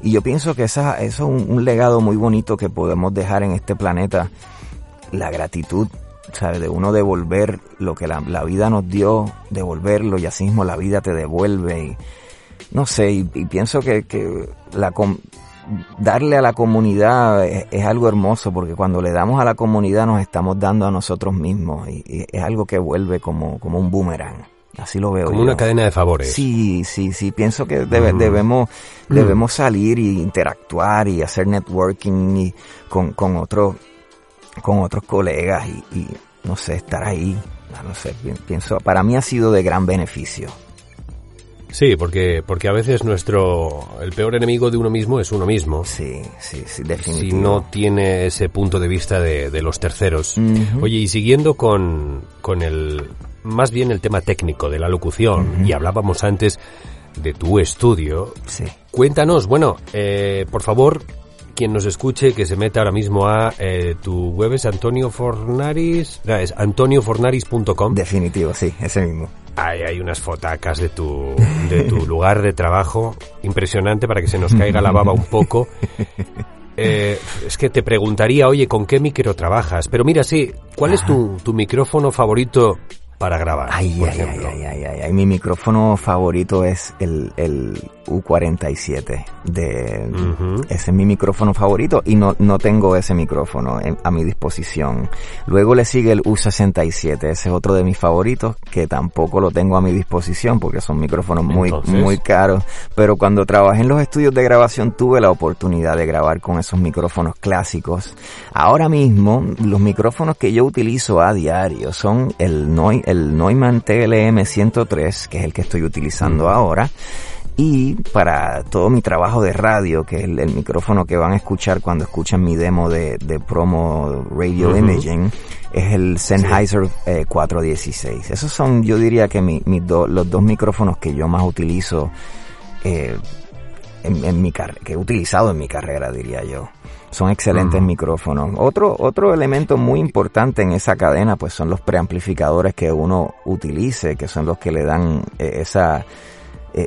y yo pienso que esa, eso es un, legado muy bonito que podemos dejar en este planeta. La gratitud, ¿sabes? De uno devolver lo que la, vida nos dio, devolverlo y así mismo la vida te devuelve. Y, no sé, y, pienso que, que la, darle a la comunidad es, es algo hermoso porque cuando le damos a la comunidad nos estamos dando a nosotros mismos y, y es algo que vuelve como, como un boomerang. Así lo veo Como yo. una cadena de favores. Sí, sí, sí. Pienso que debe- debemos, debemos salir y interactuar y hacer networking y con, con otros, con otros colegas y, y, no sé, estar ahí. No sé, pi- pienso, para mí ha sido de gran beneficio. Sí, porque, porque a veces nuestro, el peor enemigo de uno mismo es uno mismo. Sí, sí, sí, Si definitivo. no tiene ese punto de vista de, de los terceros. Oye, y siguiendo con, con el, más bien el tema técnico de la locución, y hablábamos antes de tu estudio, Sí. Cuéntanos, bueno, eh, por favor, quien nos escuche, que se meta ahora mismo a eh, tu web es Antonio Fornaris, no, es antoniofornaris.com. Definitivo, sí, ese mismo. Ahí hay unas fotacas de tu, de tu lugar de trabajo, impresionante para que se nos caiga la baba un poco. Eh, es que te preguntaría, oye, ¿con qué micro trabajas? Pero mira, sí, ¿cuál es tu, tu micrófono favorito para grabar? Ay, por ay, ay, ay, ay, ay, ay. Mi micrófono favorito es el, el U47 de, ese es mi micrófono favorito y no, no tengo ese micrófono en- a mi disposición. Luego le sigue el U67, ese es otro de mis favoritos que tampoco lo tengo a mi disposición porque son micrófonos muy, Entonces. muy caros. Pero cuando trabajé en los estudios de grabación tuve la oportunidad de grabar con esos micrófonos clásicos. Ahora mismo, los micrófonos que yo utilizo a diario son el, Neu- el Neumann TLM 103, que es el que estoy utilizando ahora. Y para todo mi trabajo de radio, que es el, el micrófono que van a escuchar cuando escuchan mi demo de, de promo radio imaging, es el Sennheiser eh, 416. Esos son, yo diría que mi, mis do- los dos micrófonos que yo más utilizo eh, en, en mi carrera, que he utilizado en mi carrera, diría yo. Son excelentes micrófonos. Otro, otro elemento muy importante en esa cadena, pues son los preamplificadores que uno utilice, que son los que le dan eh, esa,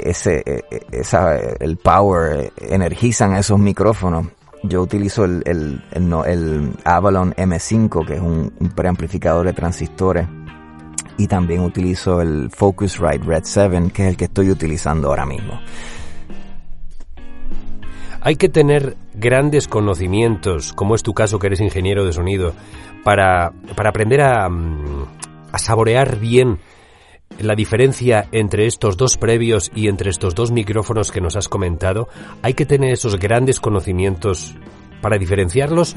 ese, eh, eh, esa, eh, el power, eh, energizan esos micrófonos. Yo utilizo el, el, no- el Avalon M5, que es un, un preamplificador de transistores. Y también utilizo el Focusrite Red 7, que es el que estoy utilizando ahora mismo. Hay que tener grandes conocimientos, como es tu caso que eres ingeniero de sonido, para, para aprender a, mm, a saborear bien la diferencia entre estos dos previos y entre estos dos micrófonos que nos has comentado. Hay que tener esos grandes conocimientos para diferenciarlos.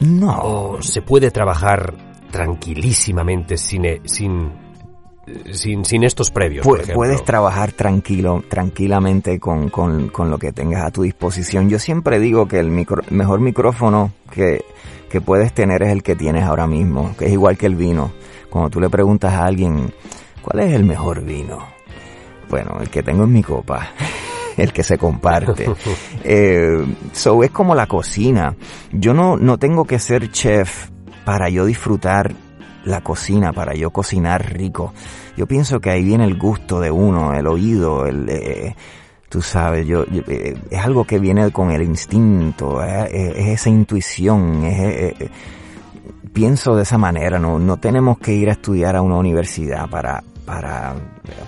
No. ¿O se puede trabajar tranquilísimamente sin, e- sin, sin, sin estos previos? por Pu- ejemplo? puedes trabajar tranquilo, tranquilamente con, con, con lo que tengas a tu disposición. Yo siempre digo que el micro- mejor micrófono que, que puedes tener es el que tienes ahora mismo, que es igual que el vino. Cuando tú le preguntas a alguien, ¿cuál es el mejor vino? Bueno, el que tengo en mi copa. el que se comparte. Eh, so es como la cocina. Yo no, no tengo que ser chef para yo disfrutar la cocina, para yo cocinar rico. Yo pienso que ahí viene el gusto de uno, el oído, el, eh, tú sabes, yo, yo, eh, es algo que viene con el instinto, eh, eh, es esa intuición, es, eh, eh, pienso de esa manera, no, no tenemos que ir a estudiar a una universidad para, para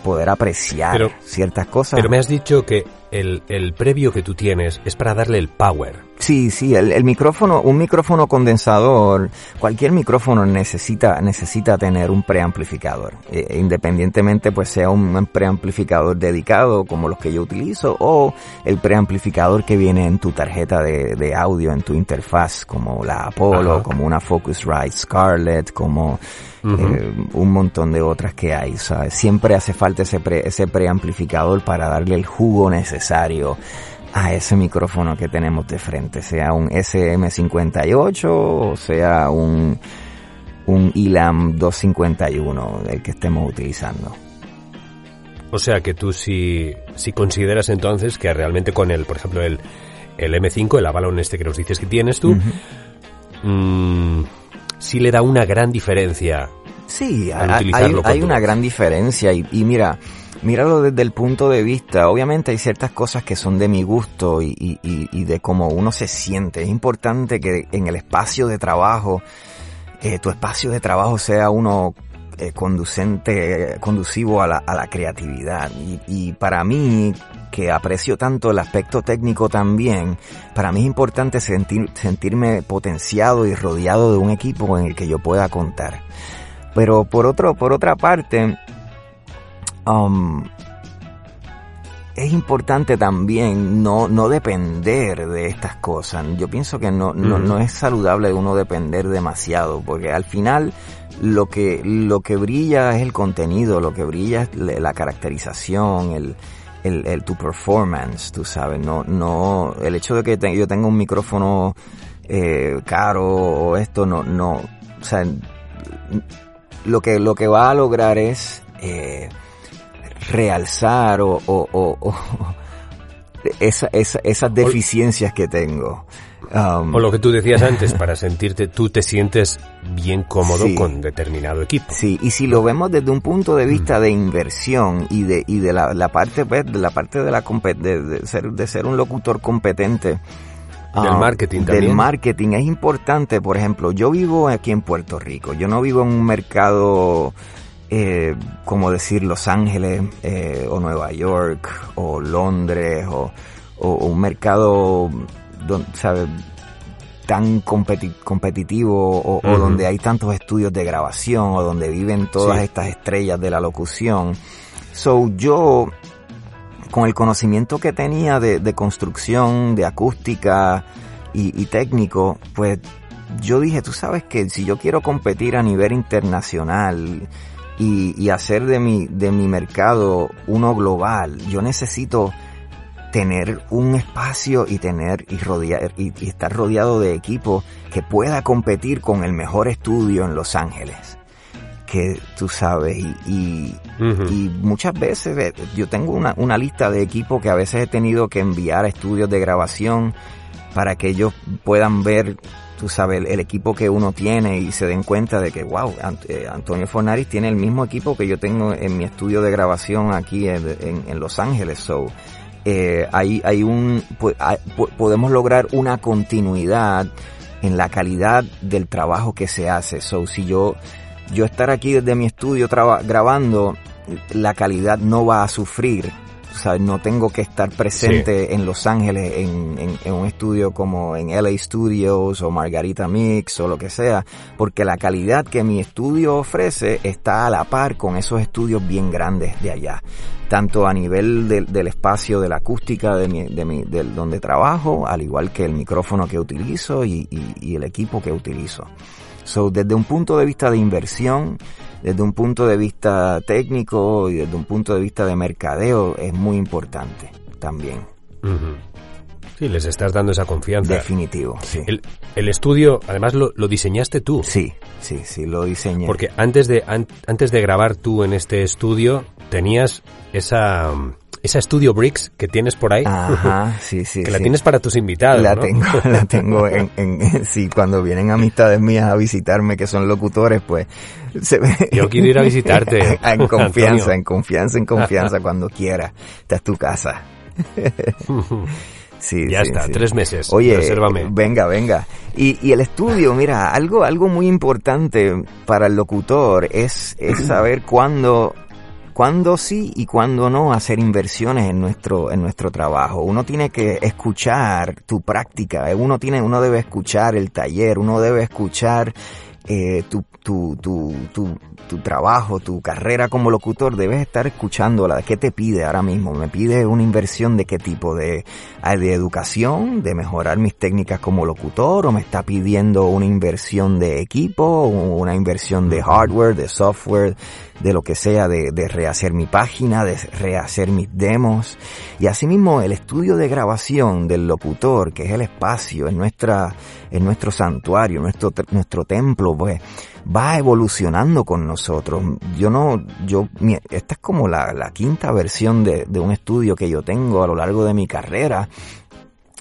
poder apreciar Pero- ciertas cosas. Pero me has dicho que el, el previo que tú tienes es para darle el power. Sí, sí, el, el micrófono, un micrófono condensador, cualquier micrófono necesita, necesita tener un preamplificador, eh, independientemente pues sea un preamplificador dedicado como los que yo utilizo o el preamplificador que viene en tu tarjeta de, de audio, en tu interfaz, como la Apollo, Ajá. como una Focusrite Scarlett, como eh, un montón de otras que hay, ¿sabes? Siempre hace falta ese, pre, ese preamplificador para darle el jugo necesario a ese micrófono que tenemos de frente, sea un SM58 o sea un, un ELAM 251, el que estemos utilizando. O sea que tú si, si consideras entonces que realmente con el, por ejemplo, el, el M5, el Avalon este que nos dices que tienes tú, mm, sí le da una gran diferencia. Sí, Al hay, utilizarlo hay- una gran diferencia y, y mira, míralo desde el punto de vista, obviamente hay ciertas cosas que son de mi gusto y, de cómo uno se siente. Es importante que en el espacio de trabajo, eh, tu espacio de trabajo sea uno eh, conducente, conducivo a la, creatividad. Y, y para mí, que aprecio tanto el aspecto técnico también, para mí es importante sentir, sentirme potenciado y rodeado de un equipo en el que yo pueda contar. Pero por otro, por otra parte, um, es importante también no, no depender de estas cosas. Yo pienso que no, no, no es saludable uno depender demasiado, porque al final lo que, lo que brilla es el contenido, lo que brilla es la la caracterización, el, el, el- tu performance, tú sabes, no, no, el hecho de que te- yo tenga un micrófono eh, caro o esto no, no, o sea, lo que, lo que va a lograr es eh, realzar o, o, o- o esa, esa- esas deficiencias que tengo. Um, O lo que tú decías antes, para sentirte, tú te sientes bien cómodo Sí. con determinado equipo. Sí, y si lo vemos desde un punto de vista de inversión y de, y de la, la parte, pues, de la parte de la de, de ser, de ser un locutor competente. Del ah, marketing Del también. marketing es importante, por ejemplo, yo vivo aquí en Puerto Rico, yo no vivo en un mercado, eh, como decir Los Ángeles, eh, o Nueva York, o Londres, o, o- o un mercado, don- ¿sabe? tan competi- competitivo o, donde hay tantos estudios de grabación o donde viven todas Sí. estas estrellas de la locución. So yo, con el conocimiento que tenía de, de construcción, de acústica y, y técnico, pues yo dije, tú sabes que si yo quiero competir a nivel internacional y, y hacer de mi, de mi mercado uno global, yo necesito tener un espacio y tener y rodear y, y estar rodeado de equipo que pueda competir con el mejor estudio en Los Ángeles que tú sabes y, y, muchas veces eh, yo tengo una, una lista de equipos que a veces he tenido que enviar a estudios de grabación para que ellos puedan ver tú sabes el, equipo que uno tiene y se den cuenta de que wow eh, Antonio Fornaris tiene el mismo equipo que yo tengo en mi estudio de grabación aquí en, en- Los Ángeles so eh, hay, hay un, pu- hay- podemos lograr una continuidad en la calidad del trabajo que se hace. So, si yo, yo estar aquí desde mi estudio grabando, la calidad no va a sufrir, sabes, no tengo que estar presente en Los Ángeles en, en- en un estudio como en LA Studios o Margarita Mix o lo que sea, porque la calidad que mi estudio ofrece está a la par con esos estudios bien grandes de allá, tanto a nivel del- del espacio de la acústica de mi, de mi, del donde trabajo, al igual que el micrófono que utilizo y, y- y el equipo que utilizo. So, desde un punto de vista de inversión, desde un punto de vista técnico y desde un punto de vista de mercadeo es muy importante también. Ujú. Sí, les estás dando esa confianza. Definitivo, sí. El, el estudio, además, lo, lo diseñaste tú. Sí, sí, sí, lo diseñé. Porque antes de, an- antes de grabar tú en este estudio, tenías esa, esa Studio Bricks que tienes por ahí. Ajá, sí, sí. que la tienes para tus invitados. La ¿no? tengo, la tengo en, en, sí, cuando vienen amistades mías a visitarme que son locutores, pues se. Yo quiero ir a visitarte, en confianza, en confianza, en confianza, cuando quiera. Esta es tu casa. Sí, Ya sí, está, sí. tres meses. Oye, Resérvame. venga, venga. Y, y el estudio, mira, algo, algo muy importante para el locutor es, es saber cuándo, cuándo sí y cuándo no hacer inversiones en nuestro, en nuestro trabajo. Uno tiene que escuchar tu práctica, eh, uno tiene, uno debe escuchar el taller, uno debe escuchar eh, tu, tu, tu, tu, tu trabajo, tu carrera como locutor, debes estar escuchándola. ¿Qué te pide ahora mismo? ¿Me pide una inversión de qué tipo? ¿De, ah, de educación? ¿De mejorar mis técnicas como locutor? ¿O me está pidiendo una inversión de equipo? ¿O una inversión de hardware, de software? De lo que sea, de, de rehacer mi página, de rehacer mis demos. Y asimismo el estudio de grabación del locutor, que es el espacio, en nuestra, en nuestro santuario, nuestro, nuestro templo, pues, va evolucionando con nosotros. Yo no, yo, esta es como la, la quinta versión de, de un estudio que yo tengo a lo largo de mi carrera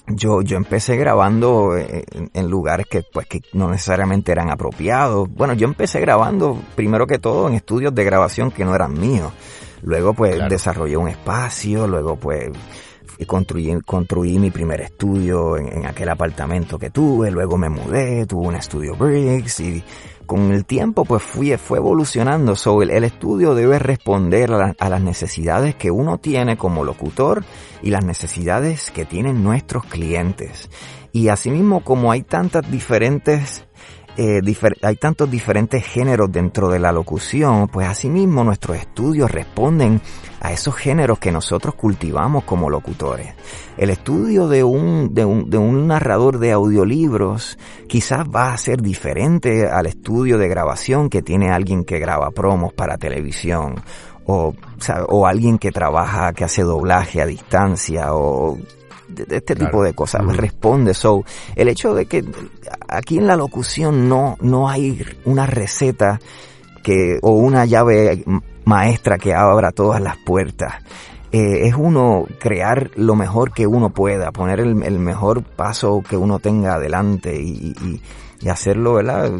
yo, yo empecé grabando eh, en, en lugares que pues que no necesariamente eran apropiados. Bueno, yo empecé grabando primero que todo en estudios de grabación que no eran míos. Luego pues Claro. desarrollé un espacio, luego pues fui- construí, construí mi primer estudio en, en aquel apartamento que tuve, luego me mudé, tuve un estudio Bricks y con el tiempo pues fui, fue evolucionando. So, el, estudio debe responder a, a las necesidades que uno tiene como locutor y las necesidades que tienen nuestros clientes. Y asimismo como hay tantas diferentes eh, hay tantos diferentes géneros dentro de la locución, pues asimismo nuestros estudios responden a esos géneros que nosotros cultivamos como locutores. El estudio de un, de un, de un narrador de audiolibros quizás va a ser diferente al estudio de grabación que tiene alguien que graba promos para televisión o, o alguien que trabaja, que hace doblaje a distancia o de, este Claro. tipo de cosas, responde. So, el hecho de que aquí en la locución no, no hay una receta que, o una llave maestra que abra todas las puertas. Eh, es uno crear lo mejor que uno pueda, poner el, el mejor paso que uno tenga adelante y, y- y hacerlo, ¿verdad?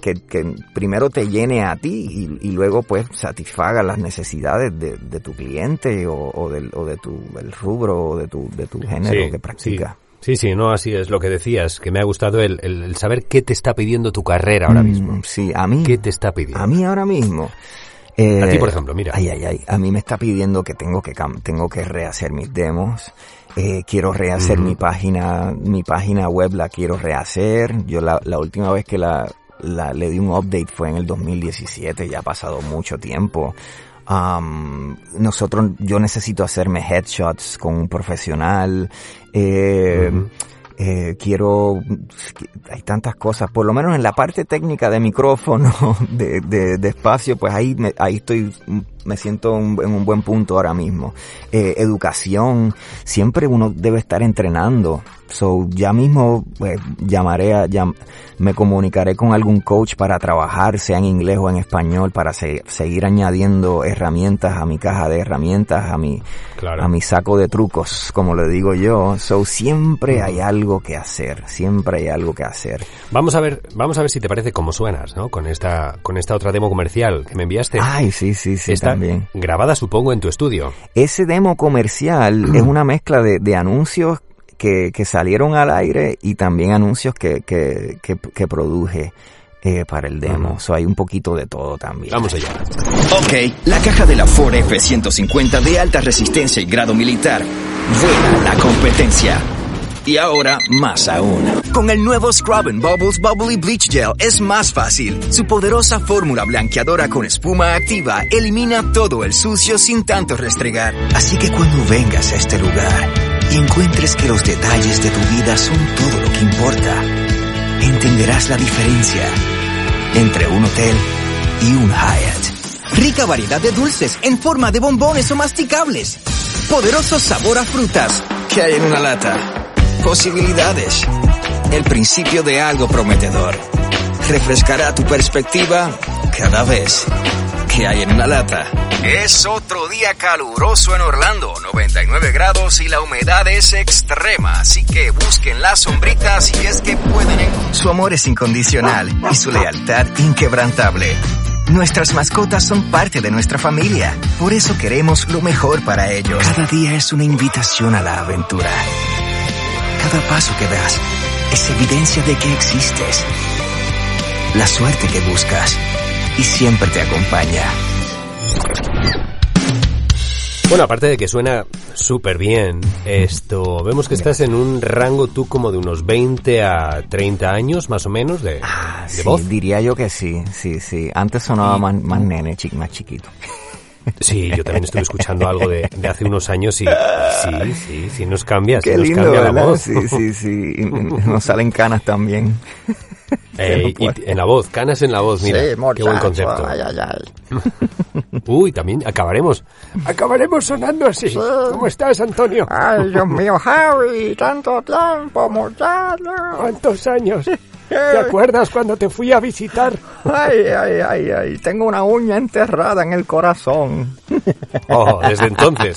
Que, que primero te llene a ti y, y luego pues satisfaga las necesidades de, de tu cliente o, o del, o de tu el rubro o de tu, de tu género que practica. Sí, sí, no, así es lo que decías, que me ha gustado el, el- el saber qué te está pidiendo tu carrera ahora Mm, mismo. Sí, a mí. ¿Qué te está pidiendo? A mí ahora mismo. Eh, A ti, por ejemplo, mira. Ay, ay, ay. A mí me está pidiendo que tengo que tengo que rehacer mis demos. Eh, quiero rehacer mi página, mi página web la quiero rehacer. Yo la, la última vez que la, la le di un update fue en el 2017, ya ha pasado mucho tiempo. Um, nosotros, yo necesito hacerme headshots con un profesional. Eh. Eh, quiero, hay tantas cosas, por lo menos en la parte técnica de micrófono, de, de, de espacio, pues ahí, me, ahí estoy, me siento un- en un buen punto ahora mismo. Eh, educación, siempre uno debe estar entrenando. So, ya mismo, pues, llamaré a, llam- me comunicaré con algún coach para trabajar, sea en inglés o en español, para se- seguir añadiendo herramientas a mi caja de herramientas, a mi, Claro. a mi saco de trucos, como le digo yo. So, siempre hay algo que hacer, siempre hay algo que hacer. Vamos a ver, vamos a ver si te parece cómo suenas, ¿no? Con esta, con esta otra demo comercial que me enviaste. Ay, sí, sí, sí, también. grabada, supongo, en tu estudio. Ese demo comercial es una mezcla de, de anuncios que, que salieron al aire y también anuncios que, que, que, que produje. eh, para el demo. So, hay un poquito de todo también. Vamos allá. Ok, la caja de la Ford F-150 de alta resistencia y grado militar. Vuela la competencia. Y ahora, más aún. Con el nuevo Scrub and Bubbles Bubbly Bleach Gel es más fácil. Su poderosa fórmula blanqueadora con espuma activa elimina todo el sucio sin tanto restregar. Así que cuando vengas a este lugar y encuentres que los detalles de tu vida son todo lo que importa, entenderás la diferencia entre un hotel y un Hyatt. Rica variedad de dulces en forma de bombones o masticables. Poderoso sabor a frutas que hay en una lata. Posibilidades. El principio de algo prometedor. Refrescará tu perspectiva cada vez que hay en una lata. Es otro día caluroso en Orlando, 99 grados y la humedad es extrema, así que busquen la sombrita si es que pueden. Su amor es incondicional y su lealtad inquebrantable. Nuestras mascotas son parte de nuestra familia, por eso queremos lo mejor para ellos. Cada día es una invitación a la aventura. Cada paso que das es evidencia de que existes. La suerte que buscas y siempre te acompaña. Bueno, aparte de que suena súper bien, esto, vemos que estás en un rango tú como de unos 20 a 30 años, más o menos, de, Ah, de sí, voz. diría yo que sí, sí, sí. Antes sonaba más, más nene, más chiquito. Sí, yo también estuve escuchando algo de, de hace unos años y sí, sí, sí nos cambia, sí Qué nos lindo, cambia la ¿verdad? voz. Sí, sí, sí. Y Nos salen canas también. Eh, y en la voz, canas en la voz, mira, qué buen concepto. Ay, ay, ay. Uy, también acabaremos, acabaremos sonando así. ¿Cómo estás, Antonio? Ay, Dios mío, Harry, tanto tiempo, muchacho. ¿Cuántos años? ¿Te acuerdas cuando te fui a visitar? Ay, ay, ay, ay, tengo una uña enterrada en el corazón. Oh, desde entonces.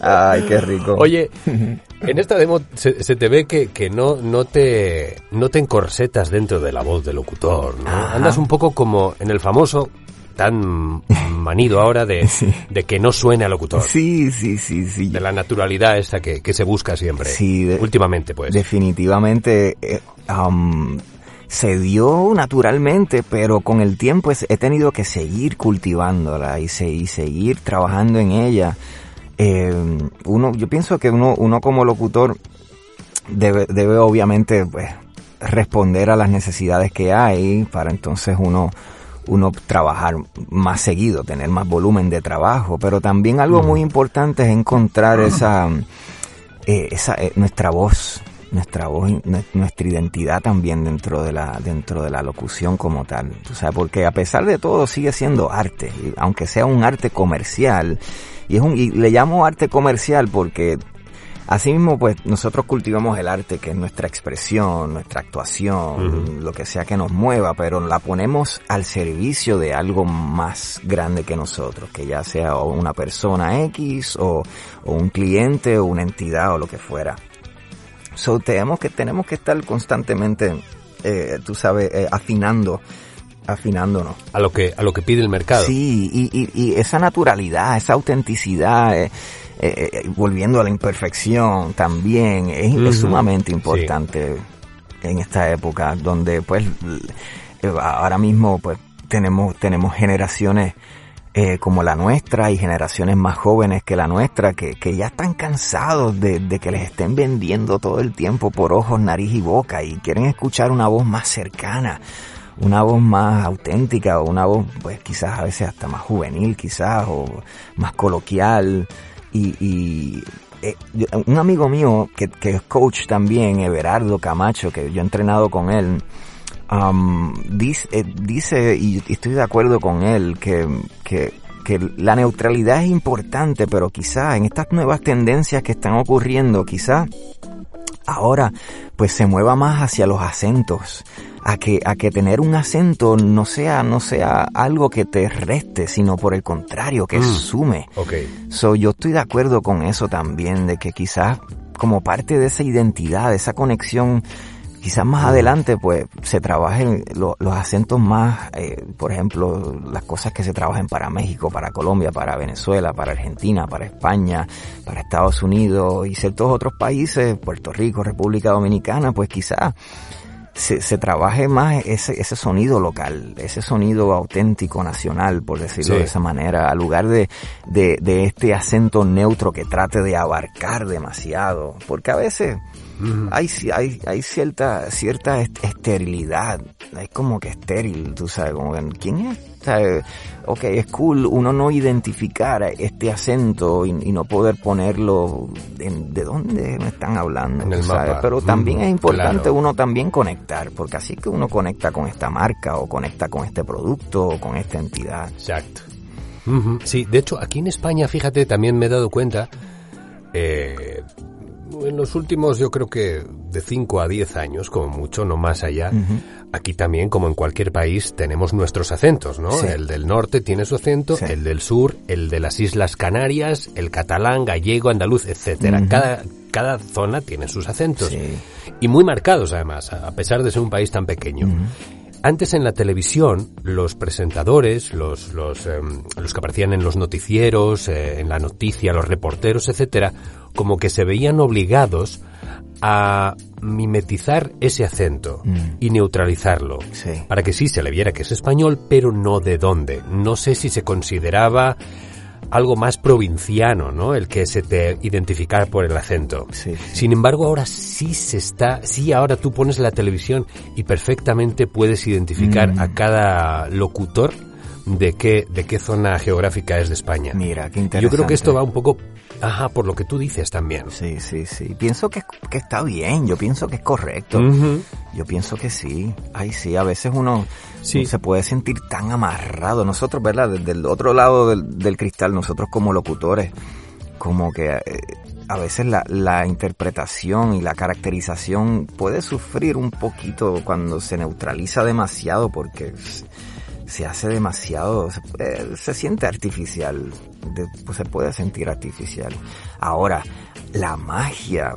Ay, qué rico. Oye, en esta demo se, se te ve que, que no, no, te, no te encorsetas dentro de la voz del locutor, ¿no? Ajá. Andas un poco como en el famoso, tan manido ahora de, de que no suene a locutor. Sí, sí, sí, sí. De la naturalidad esta que, que se busca siempre. Sí, de- Últimamente, pues. Definitivamente eh, um, se dio naturalmente, pero con el tiempo he tenido que seguir cultivándola y, se- y seguir trabajando en ella. Eh, uno, yo pienso que uno, uno como locutor debe, debe obviamente pues, responder a las necesidades que hay para entonces uno uno trabajar más seguido, tener más volumen de trabajo, pero también algo muy importante es encontrar esa, eh, esa eh, nuestra voz, nuestra voz, nue- nuestra identidad también dentro de la dentro de la locución como tal, tú sabes, porque a pesar de todo sigue siendo arte, aunque sea un arte comercial y es un y le llamo arte comercial porque Asimismo, pues nosotros cultivamos el arte, que es nuestra expresión, nuestra actuación, lo que sea que nos mueva, pero la ponemos al servicio de algo más grande que nosotros, que ya sea una persona X o, o un cliente o una entidad o lo que fuera. So, tenemos que, tenemos que estar constantemente, eh, tú sabes, eh, afinando, afinándonos. A lo que, a lo que pide el mercado. Sí, y, y, y esa naturalidad, esa autenticidad, eh, eh, eh, volviendo a la imperfección también, es, sumamente importante en esta época donde pues eh, ahora mismo pues tenemos, tenemos generaciones eh, como la nuestra y generaciones más jóvenes que la nuestra que, que ya están cansados de, de que les estén vendiendo todo el tiempo por ojos, nariz y boca y quieren escuchar una voz más cercana, una voz más auténtica o una voz pues quizás a veces hasta más juvenil quizás o más coloquial y, y eh, un amigo mío que, que es coach también, Everardo Camacho, que yo he entrenado con él, um, dice, eh, dice, y estoy de acuerdo con él, que, que, que la neutralidad es importante, pero quizá en estas nuevas tendencias que están ocurriendo, quizá ahora pues se mueva más hacia los acentos, a que, a que tener un acento no sea, no sea algo que te reste, sino por el contrario, que Mm. sume. Ok. So, yo estoy de acuerdo con eso también, de que quizás como parte de esa identidad, de esa conexión, quizás más adelante pues se trabajen lo- los acentos más, eh, por ejemplo, las cosas que se trabajen para México, para Colombia, para Venezuela, para Argentina, para España, para Estados Unidos y ciertos otros países, Puerto Rico, República Dominicana, pues quizás se, se trabaje más ese, ese sonido local, ese sonido auténtico, nacional, por decirlo Sí. de esa manera, al lugar de, de, de este acento neutro que trate de abarcar demasiado, porque a veces hay, ci- hay, hay cierta, cierta est- esterilidad, es como que estéril, tú sabes, como que, ¿quién es? Ok, es cool uno no identificar este acento y, y no poder ponerlo en, de dónde me están hablando, En el tú sabes? mapa. pero también Mm, es importante claro. uno también conectar, porque así que uno conecta con esta marca o conecta con este producto o con esta entidad. Exacto. Sí, de hecho, aquí en España, fíjate, también me he dado cuenta, eh, en los últimos, yo creo que de 5 a 10 años, como mucho, no más allá, aquí también, como en cualquier país, tenemos nuestros acentos, ¿no? Sí. El del norte tiene su acento, Sí. el del sur, el de las Islas Canarias, el catalán, gallego, andaluz, etcétera. Cada, cada zona tiene sus acentos. Sí. Y muy marcados, además, a a pesar de ser un país tan pequeño. Antes en la televisión, los presentadores, los, los, em, los que aparecían en los noticieros, eh, en la noticia, los reporteros, etcétera, como que se veían obligados a mimetizar ese acento y neutralizarlo. Sí. Para que sí se le viera que es español, pero no de dónde. No sé si se consideraba algo más provinciano, ¿no? El que se te identificara por el acento. Sí, sí. Sin embargo, ahora sí se está, sí ahora tú pones la televisión y perfectamente puedes identificar Mm. a cada locutor de qué, de qué zona geográfica es de España. Mira, qué Yo interesante. creo que esto va un poco, ajá, por lo que tú dices también. Sí, sí, sí. Pienso que, que está bien, yo pienso que es correcto. Yo pienso que sí. Ay, sí, a veces uno Sí. se puede sentir tan amarrado. Nosotros, ¿verdad? Desde el otro lado del, cristal, nosotros como locutores, como que eh, a veces la, interpretación y la caracterización puede sufrir un poquito cuando se neutraliza demasiado porque se hace demasiado, se, siente artificial, pues se puede sentir artificial. Ahora, la magia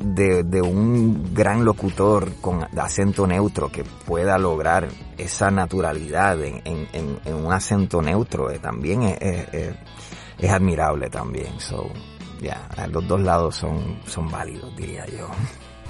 de, de un gran locutor con acento neutro que pueda lograr esa naturalidad en, en, en- en un acento neutro eh, también es, es- es- admirable también. So, ya, los dos lados son, son válidos, diría yo.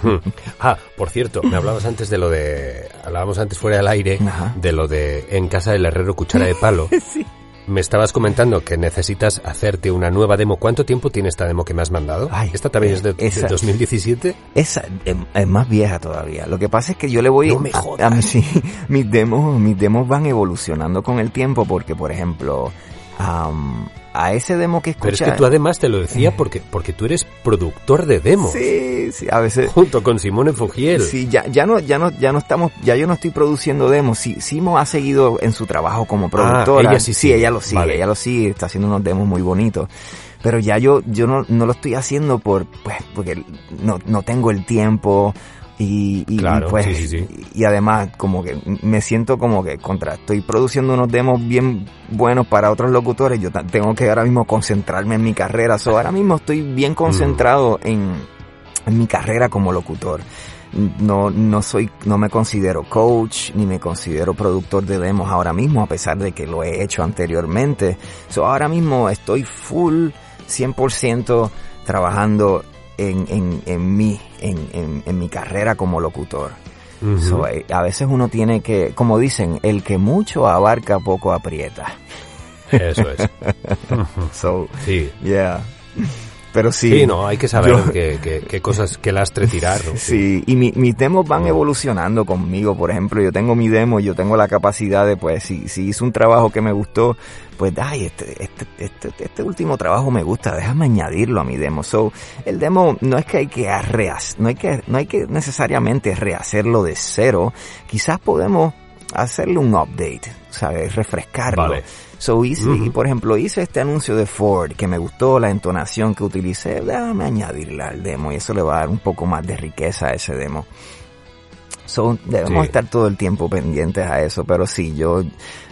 Hmm. Ah, por cierto, me hablabas antes de lo de, hablábamos antes fuera del aire, Ajá. de lo de en casa del herrero cuchara de palo. Me estabas comentando que necesitas hacerte una nueva demo. ¿Cuánto tiempo tiene esta demo que me has mandado? Ay, ¿Esta también es de, de esa- 2017? Esa es, es más vieja todavía. Lo que pasa es que yo le voy No me jodas. a mí sí, mis demos, mis demos van evolucionando con el tiempo porque por ejemplo, am, a ese demo que Pero escucha es que tú además te lo decía porque, porque tú eres productor de demos. Sí, sí, a veces Junto con Simone Fugiel. Sí, ya, ya no, ya no, ya no estamos, ya yo no estoy produciendo demos. Sí, Simo ha seguido en su trabajo como productora. Ah, ella sí sigue. ella lo sigue, Vale. ella lo sigue, está haciendo unos demos muy bonitos. Pero ya yo, yo no, no lo estoy haciendo por, pues, porque no, no tengo el tiempo y, y, Claro, y, pues, sí, sí, sí. y además como que me siento como que contra, estoy produciendo unos demos bien buenos para otros locutores, yo tengo que ahora mismo concentrarme en mi carrera, so, ahora mismo estoy bien concentrado en, en mi carrera como locutor. No, no soy, no me considero coach, ni me considero productor de demos ahora mismo, a pesar de que lo he hecho anteriormente. So, ahora mismo estoy full, 100% trabajando en, en, en mí, en, en, en mi carrera como locutor. So, eh, a veces uno tiene que, como dicen, el que mucho abarca poco aprieta. Eso es. So, Sí. yeah. Pero sí. Sí, no, hay que saber Yo- qué, qué- qué cosas, qué lastre tirar. ¿no? Sí, y mi- mis demos van evolucionando conmigo. Por ejemplo, yo tengo mi demo, yo tengo la capacidad de, pues, si, si hice un trabajo que me gustó, pues, ay, este, este, este, este último trabajo me gusta, déjame añadirlo a mi demo. So, el demo no es que hay que arreas, no hay que, no hay que necesariamente rehacerlo de cero. Quizás podemos hacerle un update, ¿sabes? Refrescarlo. Vale. So hice, y por ejemplo, hice este anuncio de Ford que me gustó la entonación que utilicé, déjame añadirla al demo y eso le va a dar un poco más de riqueza a ese demo. So, debemos Sí. estar todo el tiempo pendientes a eso, pero sí, yo,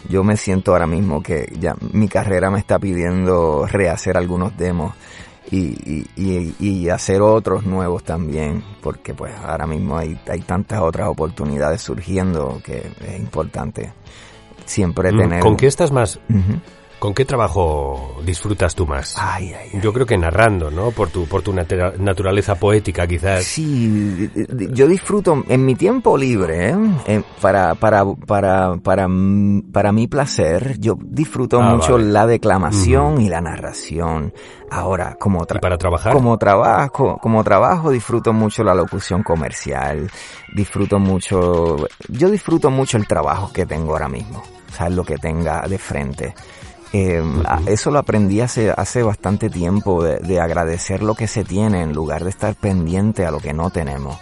yo me siento ahora mismo que ya mi carrera me está pidiendo rehacer algunos demos y, y, y, y hacer otros nuevos también, porque pues ahora mismo hay, hay tantas otras oportunidades surgiendo que es importante siempre Mm, tener... ¿Con qué estás más. ¿Con qué trabajo disfrutas tú más? Ay, ay, ay. Yo creo que narrando, ¿no? Por tu, por tu natura- naturaleza poética, quizás. Sí, yo disfruto en mi tiempo libre, ¿eh? Para, para, para, para, para mi placer, yo disfruto Ah, mucho vale. la declamación y la narración. Ahora, como, tra- ¿Y para trabajar? como trabajo, como trabajo disfruto mucho la locución comercial, disfruto mucho, yo disfruto mucho el trabajo que tengo ahora mismo, o sea, lo que tenga de frente. Eh, Eso lo aprendí hace, hace bastante tiempo, de, de agradecer lo que se tiene en lugar de estar pendiente a lo que no tenemos.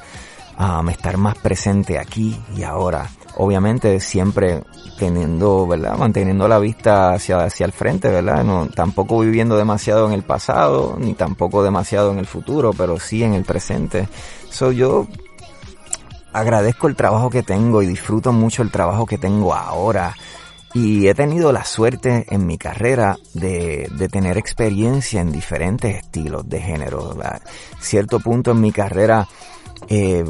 Um, estar más presente aquí y ahora. Obviamente siempre teniendo, ¿verdad? Manteniendo la vista hacia, hacia el frente, ¿verdad? No, tampoco viviendo demasiado en el pasado, ni tampoco demasiado en el futuro, pero sí en el presente. So yo agradezco el trabajo que tengo y disfruto mucho el trabajo que tengo ahora. Y he tenido la suerte en mi carrera de, tener experiencia en diferentes estilos de género. A cierto punto en mi carrera, eh,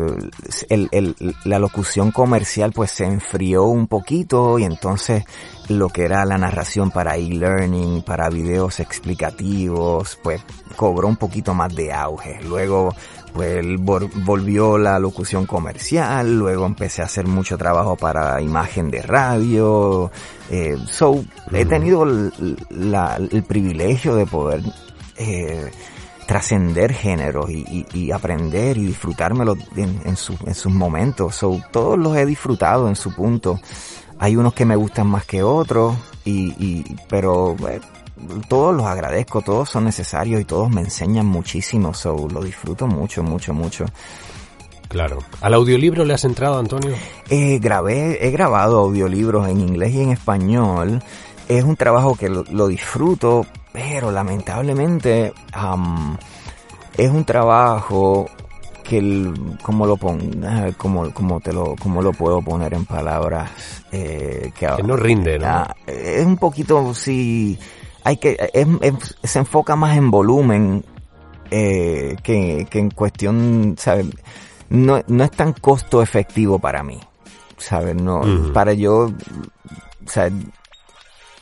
el- la locución comercial pues se enfrió un poquito y entonces lo que era la narración para e-learning, para videos explicativos, pues cobró un poquito más de auge. Luego pues vol- volvió la locución comercial, luego empecé a hacer mucho trabajo para imagen de radio. Eh, so, he tenido el, la- el privilegio de poder eh, trascender géneros y, y- y aprender y disfrutármelo en, en, su- en sus momentos. So, todos los he disfrutado en su punto. Hay unos que me gustan más que otros, y, y, pero eh, todos los agradezco, todos son necesarios y todos me enseñan muchísimo. So, lo disfruto mucho, mucho, mucho. Claro. ¿Al audiolibro le has entrado, Antonio? Eh, grabé, he grabado audiolibros en inglés y en español. Es un trabajo que lo, lo disfruto, pero lamentablemente am, es un trabajo que el- como lo pon, ah, como, como te lo, como lo puedo poner en palabras, eh, que, Que no rinde, ¿no? Ah, es un poquito, sí, hay que, es- es- se enfoca más en volumen eh, que, que en cuestión, ¿sabes? No, no es tan costo efectivo para mí, ¿sabes? No, para yo, sea,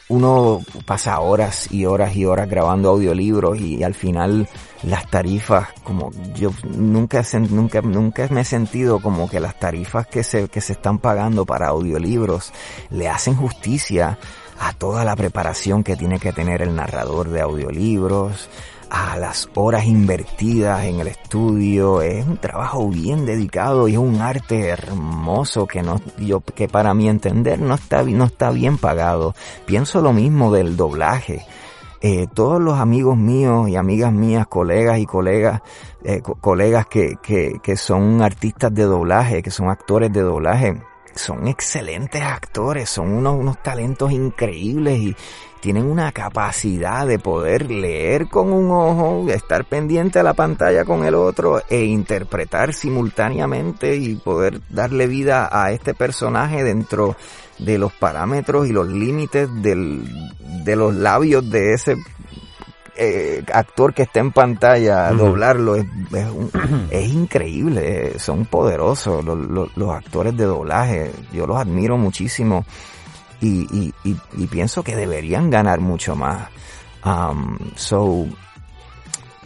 uno pasa horas y horas y horas grabando audiolibros y, al final las tarifas, como yo nunca, nunca, nunca me he sentido como que las tarifas que se, que se están pagando para audiolibros le hacen justicia a toda la preparación que tiene que tener el narrador de audiolibros, a las horas invertidas en el estudio, es un trabajo bien dedicado y es un arte hermoso que no, yo, que para mi entender no está, no está bien pagado. Pienso lo mismo del doblaje. Eh, todos los amigos míos y amigas mías, colegas y colegas, eh, co- colegas que, que, que son artistas de doblaje, que son actores de doblaje, son excelentes actores, son unos, unos talentos increíbles y tienen una capacidad de poder leer con un ojo, estar pendiente a la pantalla con el otro e interpretar simultáneamente y poder darle vida a este personaje dentro de los parámetros y los límites del, de los labios de ese eh, actor que está en pantalla, Ujú. doblarlo es, es, un- es increíble, eh, son poderosos los, los- los actores de doblaje, yo los admiro muchísimo y, y, y, y pienso que deberían ganar mucho más. Um, so,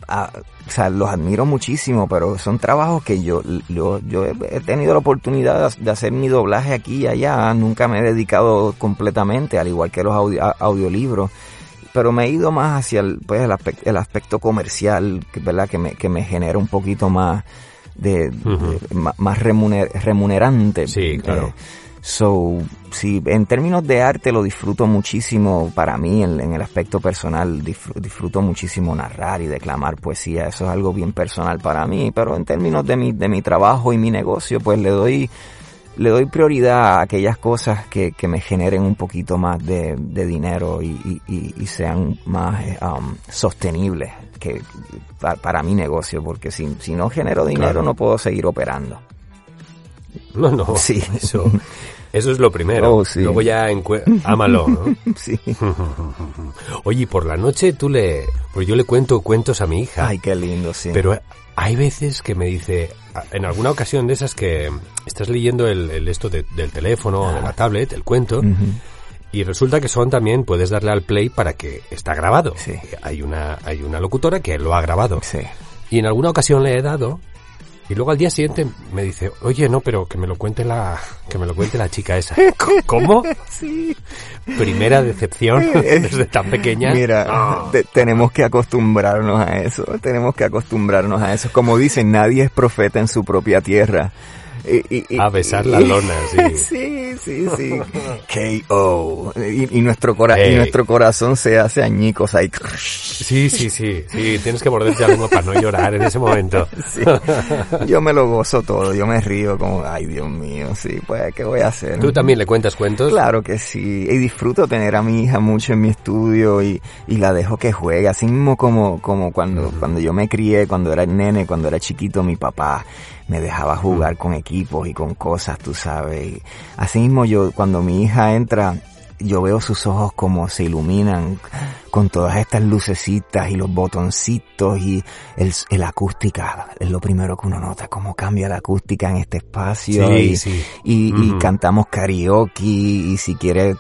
ah, o sea, los admiro muchísimo, pero son trabajos que yo, yo, yo he tenido la oportunidad de hacer mi doblaje aquí y allá, nunca me he dedicado completamente, al igual que los audio- a- audiolibros, pero me he ido más hacia el, pues, el, aspecto, el aspecto comercial, que, ¿verdad? Que me, que me genera un poquito más de, más remuner- remunerante. Sí, claro. Eh, So, sí, en términos de arte lo disfruto muchísimo para mí en, en el aspecto personal, disfr- disfruto muchísimo narrar y declamar poesía, eso es algo bien personal para mí, pero en términos de mi, de mi trabajo y mi negocio, pues le doy, le doy prioridad a aquellas cosas que, que me generen un poquito más de, de dinero y, y- y- sean más um, sostenibles que pa- para, mi negocio, porque si, si no genero dinero Claro. no puedo seguir operando. No, no. Sí. Eso, eso es lo primero. Oh, sí. Luego ya ámalo, ¿no? Sí. Oye, por la noche tú le... Pues yo le cuento cuentos a mi hija. Ay, qué lindo, sí. Pero hay veces que me dice, en alguna ocasión de esas que estás leyendo el, el esto de- del teléfono o de la tablet, el cuento. Y resulta que son también, puedes darle al play para que está grabado. Sí. Hay una, hay una locutora que lo ha grabado. Sí. Y en alguna ocasión le he dado y luego al día siguiente me dice, oye, no, pero que me lo cuente la, que me lo cuente la chica esa. ¿Cómo? Sí. Primera decepción desde tan pequeña. Mira, Ah. te- tenemos que acostumbrarnos a eso, tenemos que acostumbrarnos a eso. Como dicen, nadie es profeta en su propia tierra. Y- y- y- A besar la lona, sí. sí, sí, sí. K.O. Y, y nuestro cora- y nuestro corazón se hace añicos ahí. Sí, sí, sí, sí, tienes que morderte la lengua para no llorar en ese momento. Sí. Yo me lo gozo todo, yo me río como, ay Dios mío, sí, pues, ¿qué voy a hacer? ¿Tú también le cuentas cuentos? Claro que sí, y disfruto tener a mi hija mucho en mi estudio y, y la dejo que juegue, así mismo como, como cuando, cuando yo me crié, cuando era nene, cuando era chiquito, mi papá me dejaba jugar con equipos y con cosas, tú sabes. Y así mismo yo, cuando mi hija entra, yo veo sus ojos como se iluminan con todas estas lucecitas y los botoncitos y el, el acústica, es lo primero que uno nota, cómo cambia la acústica en este espacio Sí, y, sí. y, cantamos karaoke y si quiere, o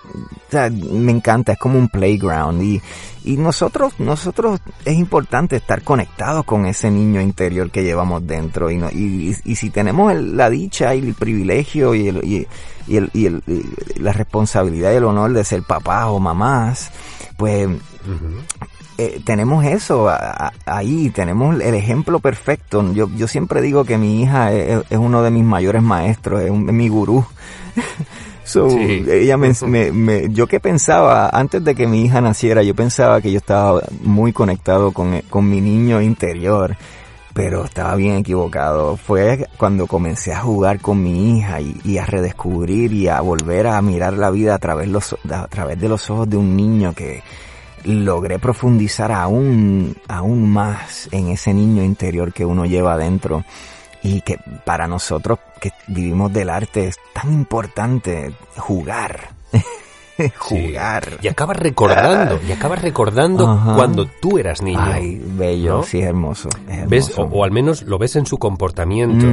sea, me encanta, es como un playground y, y nosotros, nosotros es importante estar conectados con ese niño interior que llevamos dentro y, no, y, y, y si tenemos el- la dicha y el privilegio y, el, y, y el, y el- y la responsabilidad y el honor de ser papás o mamás, pues eh, tenemos eso a- a- ahí, tenemos el ejemplo perfecto. Yo, yo siempre digo que mi hija es, es uno de mis mayores maestros, es, un- es mi gurú. So, Sí. ella me, me- me- yo que pensaba, antes de que mi hija naciera, yo pensaba que yo estaba muy conectado con, con mi niño interior, pero estaba bien equivocado. Fue cuando comencé a jugar con mi hija y, y a redescubrir y a volver a mirar la vida a través, a través de los ojos de un niño que, logré profundizar aún, aún más en ese niño interior que uno lleva adentro y que para nosotros que vivimos del arte es tan importante jugar. jugar. Y acabas recordando, y acabas recordando Ajá. cuando tú eras niño. Ay, bello, ¿No? sí, hermoso. es ¿Ves? O, hermoso. o al menos lo ves en su comportamiento.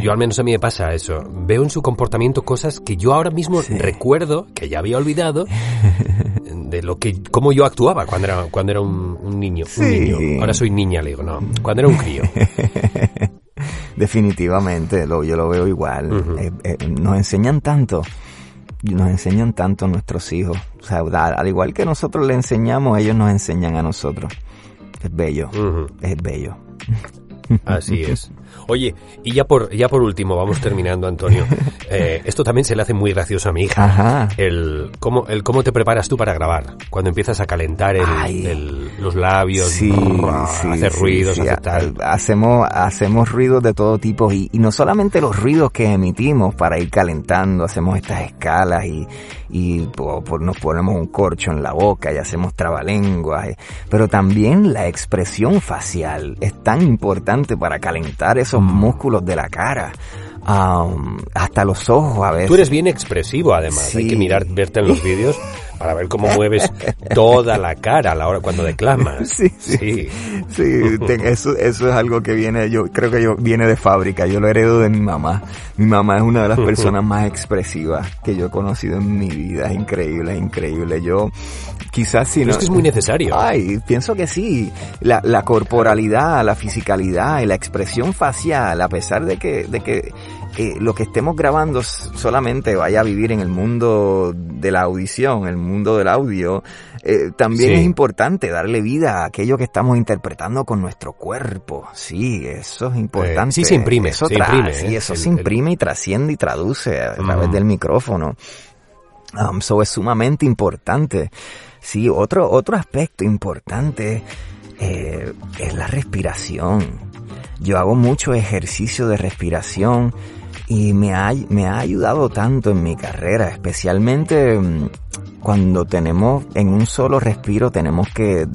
Yo al menos a mí me pasa eso. Veo en su comportamiento cosas que yo ahora mismo recuerdo, que ya había olvidado, de lo que, cómo yo actuaba cuando era, cuando era un, un niño. Un niño. Ahora soy niña, le digo, no. Cuando era un crío. Definitivamente, lo, yo lo veo igual. Eh, eh, nos enseñan tanto, nos enseñan tanto nuestros hijos. O sea, al igual que nosotros le enseñamos, ellos nos enseñan a nosotros. Es bello, es bello. Así es. Oye, y ya por, ya por último, vamos terminando, Antonio. Eh, esto también se le hace muy gracioso a mi hija. Ajá. El cómo, el cómo te preparas tú para grabar. Cuando empiezas a calentar el- los labios, Sí, brrr, sí, hacer sí, ruidos, hacer tal. Hacemos, hacemos ruidos de todo tipo y, y no solamente los ruidos que emitimos para ir calentando, hacemos estas escalas y, y po- po- nos ponemos un corcho en la boca y hacemos trabalenguas, eh, pero también la expresión facial es tan importante para calentar esos músculos de la cara. Am, hasta los ojos a veces. Tú eres bien expresivo, además. Sí. Hay que mirar, verte en los vídeos para ver cómo mueves toda la cara a la hora cuando declamas. Sí, sí. Sí. Sí, te- eso, eso es algo que viene, yo creo que yo viene de fábrica, yo lo heredo de mi mamá. Mi mamá es una de las personas más expresivas que yo he conocido en mi vida, es increíble, es increíble. Yo quizás si Pero no... es que es muy necesario. Ay, pienso que sí. La, la corporalidad, la fisicalidad y la expresión facial, a pesar de que, de que eh, lo que estemos grabando solamente vaya a vivir en el mundo de la audición, el mundo del audio, eh, también Sí. es importante darle vida a aquello que estamos interpretando con nuestro cuerpo. Sí, eso es importante. Eh, sí se imprime, Eso se imprime, sí, ¿eh? eso El- se imprime y trasciende y traduce a través del micrófono. Um, so es sumamente importante. Sí, otro, otro aspecto importante eh, es la respiración. Yo hago mucho ejercicio de respiración y me ha, me ha ayudado tanto en mi carrera, especialmente mm, cuando tenemos en un solo respiro tenemos que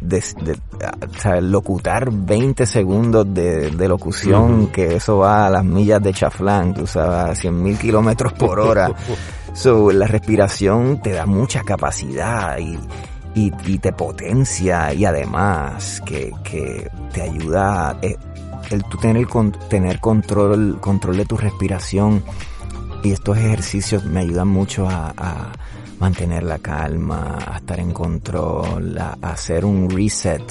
des- de- o sea, locutar 20 segundos de, de locución, que eso va a las millas de chaflán, tú sabes, a 100 mil kilómetros por hora. So, la respiración te da mucha capacidad y, y, y te potencia y además que, que te ayuda eh, el tú tener, con- tener control, control de tu respiración y estos ejercicios me ayudan mucho a, a mantener la calma, a estar en control, a, a hacer un reset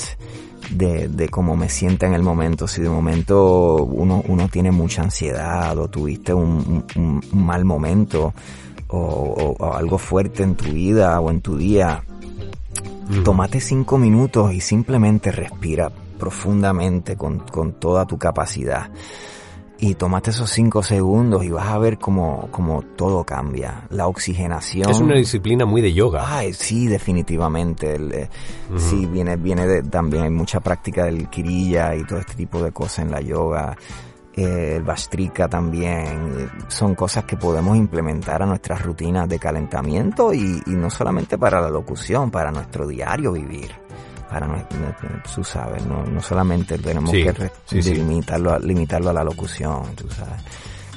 de, de cómo me sienta en el momento. Si de momento uno, uno tiene mucha ansiedad o tuviste un, un- un mal momento o, o- o algo fuerte en tu vida o en tu día, tómate cinco minutos y simplemente respira profundamente con, con toda tu capacidad. Y tómate esos cinco segundos y vas a ver cómo, cómo todo cambia. La oxigenación. Es una disciplina muy de yoga. Ay, sí, definitivamente. El, eh, Sí, viene, viene de, también hay mucha práctica del kirilla y todo este tipo de cosas en la yoga. Eh, el Vastrika también. Son cosas que podemos implementar a nuestras rutinas de calentamiento y, y no solamente para la locución, para nuestro diario vivir. Para tú sabes, no, no solamente tenemos Sí, que re- sí, sí. limitarlo, a, limitarlo a la locución, tú sabes.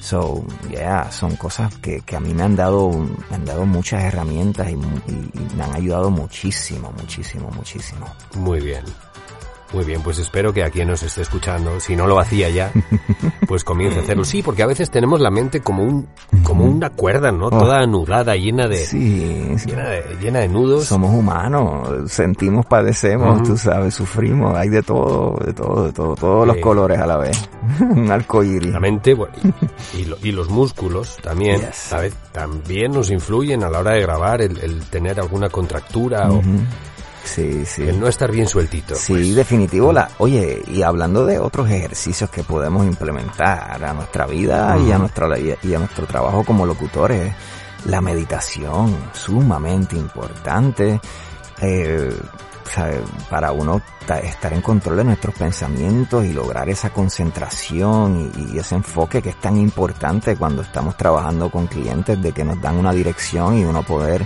So, yeah, son cosas que, que a mí me han dado, me han dado muchas herramientas y, mu- y- y me han ayudado muchísimo, muchísimo, muchísimo. Muy bien. Muy bien, pues espero que a quien nos esté escuchando, si no lo hacía ya, pues comience a hacerlo. Sí, porque a veces tenemos la mente como un, como una cuerda, ¿no? Toda anudada, llena de, Oh. Sí, sí. llena de, llena de nudos. somos humanos, sentimos, padecemos, tú sabes, sufrimos, hay de todo, de todo, de todo, todos los colores a la vez. Un arco iris. La mente bueno, y, y lo- y los músculos también, Yes. ¿sabes? También nos influyen a la hora de grabar el, el tener alguna contractura o Sí, sí. el no estar bien sueltito. Sí, pues. definitivo. La, oye, y hablando de otros ejercicios que podemos implementar a nuestra vida y, a nuestra, y a- y a nuestro trabajo como locutores, la meditación, sumamente importante. Eh, sabe, para uno ta- estar en control de nuestros pensamientos y lograr esa concentración y, y ese enfoque que es tan importante cuando estamos trabajando con clientes de que nos dan una dirección y uno poder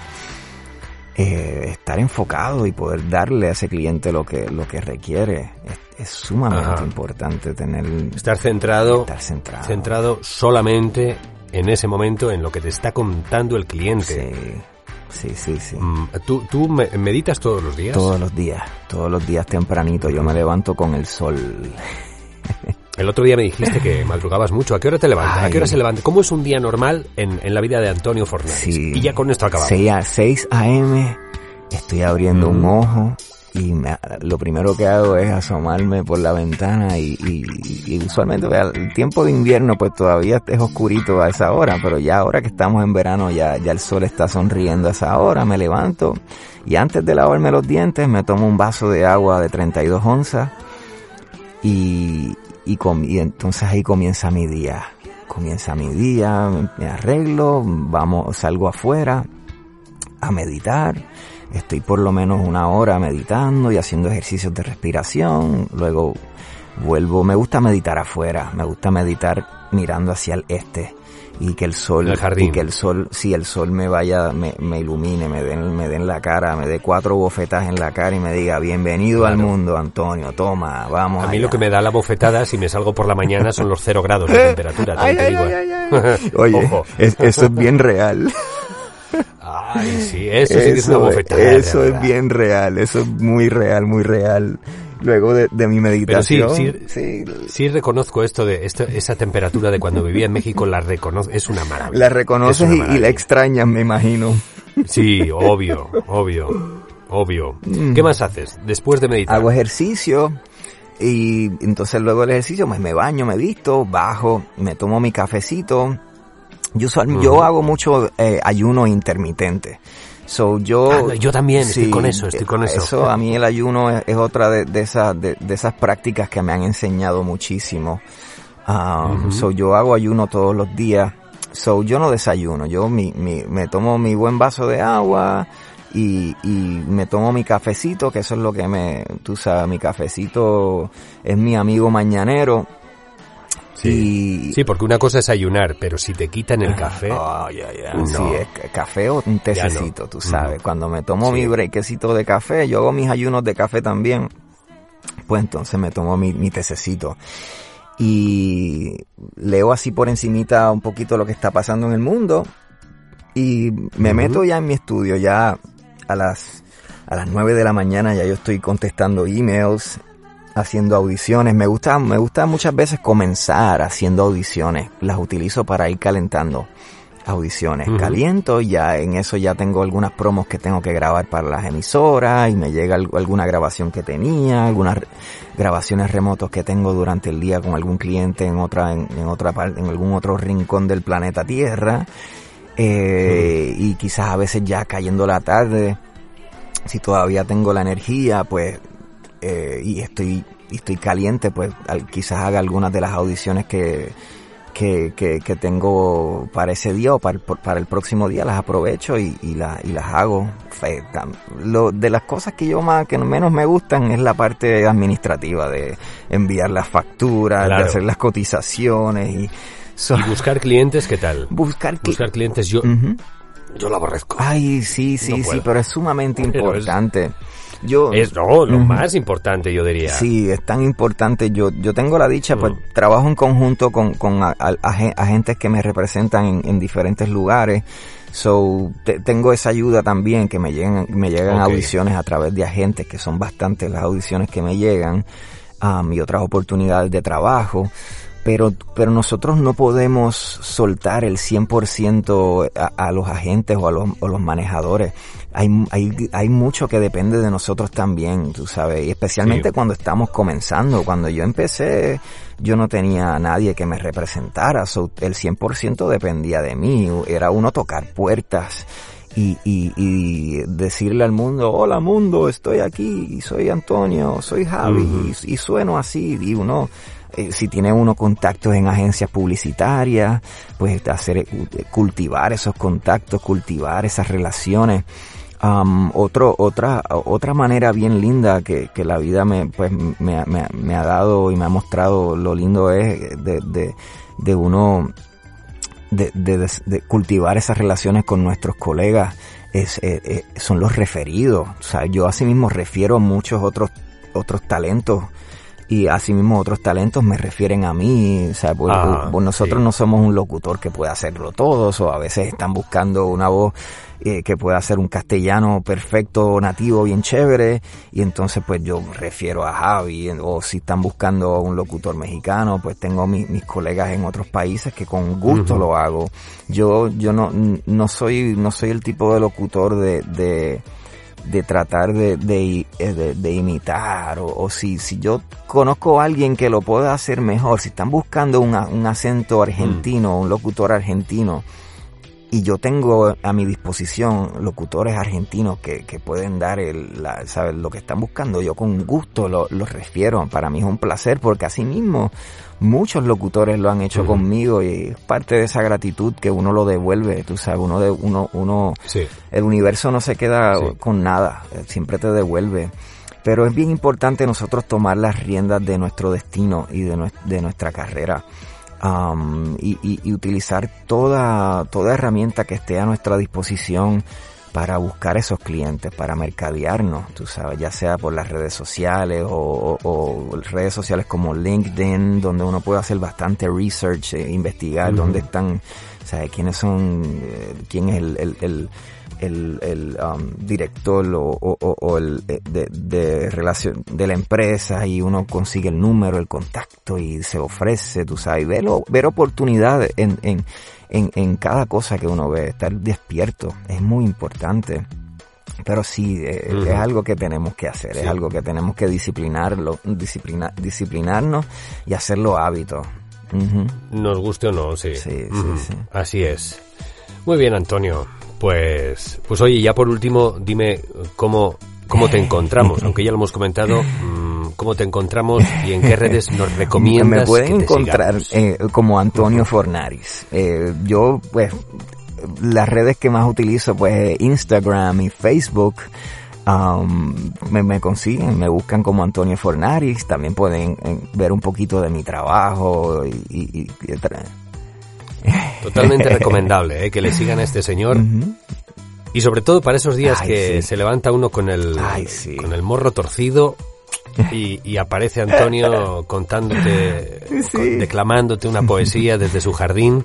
eh, estar enfocado y poder darle a ese cliente lo que lo que requiere es, es sumamente Ajá. importante tener Estar centrado, estar centrado centrado solamente en ese momento en lo que te está contando el cliente. sí sí sí sí Mm, ¿Tú, tú me- meditas todos los días? todos los días todos los días tempranito yo me levanto con el sol El otro día me dijiste que madrugabas mucho. ¿A qué hora te levantas? ¿A qué hora se levanta? ¿Cómo es un día normal en, en la vida de Antonio Fornés? sí Y ya con esto acabamos. 6 a 6 a.m. estoy abriendo un ojo y me- lo primero que hago es asomarme por la ventana y, y- y usualmente el tiempo de invierno pues todavía es oscurito a esa hora, pero ya ahora que estamos en verano ya, ya el sol está sonriendo a esa hora, me levanto y antes de lavarme los dientes me tomo un vaso de agua de 32 onzas y, y, entonces ahí comienza mi día. Comienza mi día, me, me arreglo, vamos, salgo afuera a meditar. Estoy por lo menos una hora meditando y haciendo ejercicios de respiración. Luego vuelvo, me gusta meditar afuera, me gusta meditar mirando hacia el este y que el sol El jardín. y que el sol si el sol me vaya me, me ilumine me den me den la cara me dé cuatro bofetas en la cara y me diga bienvenido al mundo Antonio toma vamos A mí allá". lo que me da la bofetada si me salgo por la mañana son los cero grados de temperatura. también te digo, ¿eh? oye Ojo. es- eso es bien real Ay, sí, eso sí que es una Eso, bofetada. eso es bien real, eso es muy real, muy real. Luego de, de mi Pero sí, meditación, sí, sí, sí reconozco esto de esto, esa temperatura de cuando vivía en México, la reconozco, es una maravilla. la Es reconoces y, y la extrañas, me imagino. Sí, obvio, obvio, obvio. ¿Qué más haces después de meditar? Mm. Hago ejercicio y entonces luego del ejercicio pues me baño, me visto, bajo, me tomo mi cafecito. Yo, yo hago mucho eh, ayuno intermitente. So, yo, Ah, yo también, estoy con eso, estoy con eso. a mí el ayuno es, es otra de, de esas, de, de esas prácticas que me han enseñado muchísimo. Um, So yo hago ayuno todos los días. So yo no desayuno, yo mi, mi, me tomo mi buen vaso de agua y, y me tomo mi cafecito, que eso es lo que me, tú sabes, mi cafecito es mi amigo mañanero. Y, Sí, porque una cosa es ayunar, pero si te quitan el café, Oh, ya, ya. No. Sí, es ca- café o un tececito, no. tú sabes. Cuando me tomo Sí. mi brequecito de café, yo hago mis ayunos de café también. Pues entonces me tomo mi, mi tececito. Y leo así por encimita un poquito lo que está pasando en el mundo. Y me meto ya en mi estudio, ya a las, a las 9 de la mañana ya yo estoy contestando emails, haciendo audiciones. Me gusta, me gusta muchas veces comenzar haciendo audiciones. Las utilizo para ir calentando. audiciones. Caliento, ya en eso ya tengo algunas promos que tengo que grabar para las emisoras y me llega al- alguna grabación que tenía, algunas grabaciones remotos que tengo durante el día con algún cliente en otra, en, en otra parte, en algún otro rincón del planeta Tierra. Eh, y quizás a veces ya cayendo la tarde, si todavía tengo la energía, pues, eh, y estoy, y estoy caliente, pues al- quizás haga algunas de las audiciones que, que, que, que tengo para ese día o para el, para el próximo día, las aprovecho y, y, la- y las hago. Lo, de las cosas que yo más, que menos me gustan es la parte administrativa de enviar las facturas, Claro. de hacer las cotizaciones y, so- Y buscar clientes, ¿qué tal? buscar Buscar clientes, yo, yo lo aborrezco. Ay, sí, sí, No sí, pero es sumamente Pero es- importante. Yo, Es no, lo más importante, yo diría. Sí, es tan importante. Yo, yo tengo la dicha, pues Mm. trabajo en conjunto con, con a- a- agen- agentes que me representan en, en diferentes lugares. So, te- tengo esa ayuda también, que me llegan, me llegan audiciones a través de agentes, que son bastantes las audiciones que me llegan, um, y otras oportunidades de trabajo. Pero, pero nosotros no podemos soltar el 100% a, a los agentes o a los, o los manejadores. Hay, hay, hay mucho que depende de nosotros también, tú sabes, y especialmente Sí. cuando estamos comenzando. Cuando yo empecé, yo no tenía a nadie que me representara, so, el 100% dependía de mí, era uno tocar puertas. Y, y, y decirle al mundo, hola mundo, estoy aquí, soy Antonio, soy Javi, y, y sueno así, y uno, eh, si tiene uno contactos en agencias publicitarias, pues hacer, eh, cultivar esos contactos, cultivar esas relaciones. Am, otro, otra, otra manera bien linda que, que la vida me, pues, me, me, me ha dado y me ha mostrado lo lindo es de, de, de uno de, de, cultivar esas relaciones con nuestros colegas es, eh, eh, son los referidos. O sea, yo asimismo refiero a muchos otros, otros talentos y asimismo otros talentos me refieren a mí. O sea, pues, Ah, pues nosotros sí. no somos un locutor que pueda hacerlo todos o a veces están buscando una voz eh, que pueda hacer un castellano perfecto, nativo, bien chévere y entonces pues yo refiero a Javi o si están buscando un locutor mexicano pues tengo mi- mis colegas en otros países que con gusto lo hago. Yo yo no no soy no soy el tipo de locutor de, de de tratar de, de, eh, de- de imitar o, o si, si yo conozco a alguien que lo pueda hacer mejor, si están buscando un, a- un acento argentino, un locutor argentino, y yo tengo a mi disposición locutores argentinos que, que pueden dar el, la, ¿sabes? lo que están buscando, yo con gusto lo- los refiero, para mí es un placer porque así mismo muchos locutores lo han hecho conmigo y es parte de esa gratitud que uno lo devuelve, tú sabes, uno de, uno, uno, Sí. el universo no se queda Sí. con nada, eh, siempre te devuelve. Pero es bien importante nosotros tomar las riendas de nuestro destino y de, de nuestra carrera. Am, y, y- y utilizar toda, toda herramienta que esté a nuestra disposición para buscar esos clientes, para mercadearnos, tú sabes, ya sea por las redes sociales o, o- o redes sociales como LinkedIn, donde uno puede hacer bastante research, eh, investigar Ujú. dónde están, ¿sabes? quiénes son, eh, quién es el, el, el, el, el, um, director o, o- el eh, de, de relación de la empresa y uno consigue el número, el contacto y se ofrece, tú sabes, ver, ver oportunidades en, en, en, en cada cosa que uno ve, estar despierto, es muy importante. Pero sí, eh, es algo que tenemos que hacer, Sí. es algo que tenemos que disciplinarlo, disciplina, disciplinarnos y hacerlo hábito. Nos guste o no, sí. Sí. Así es. Muy bien, Antonio. Pues, pues oye, ya por último, dime cómo, cómo te encontramos, aunque ya lo hemos comentado, mm, cómo te encontramos y en qué redes nos recomiendas Me pueden que te encontrar eh, como Antonio Fornaris. Eh, yo, pues, las redes que más utilizo, pues, Instagram y Facebook. Um, me, me consiguen, me buscan como Antonio Fornaris. También pueden eh, ver un poquito de mi trabajo y, Totalmente recomendable, ¿eh? que le sigan a este señor. Y sobre todo para esos días Ay, que sí. se levanta uno con el, Ay, sí. con el morro torcido y, y aparece Antonio contándote, Sí. con- declamándote una poesía desde su jardín.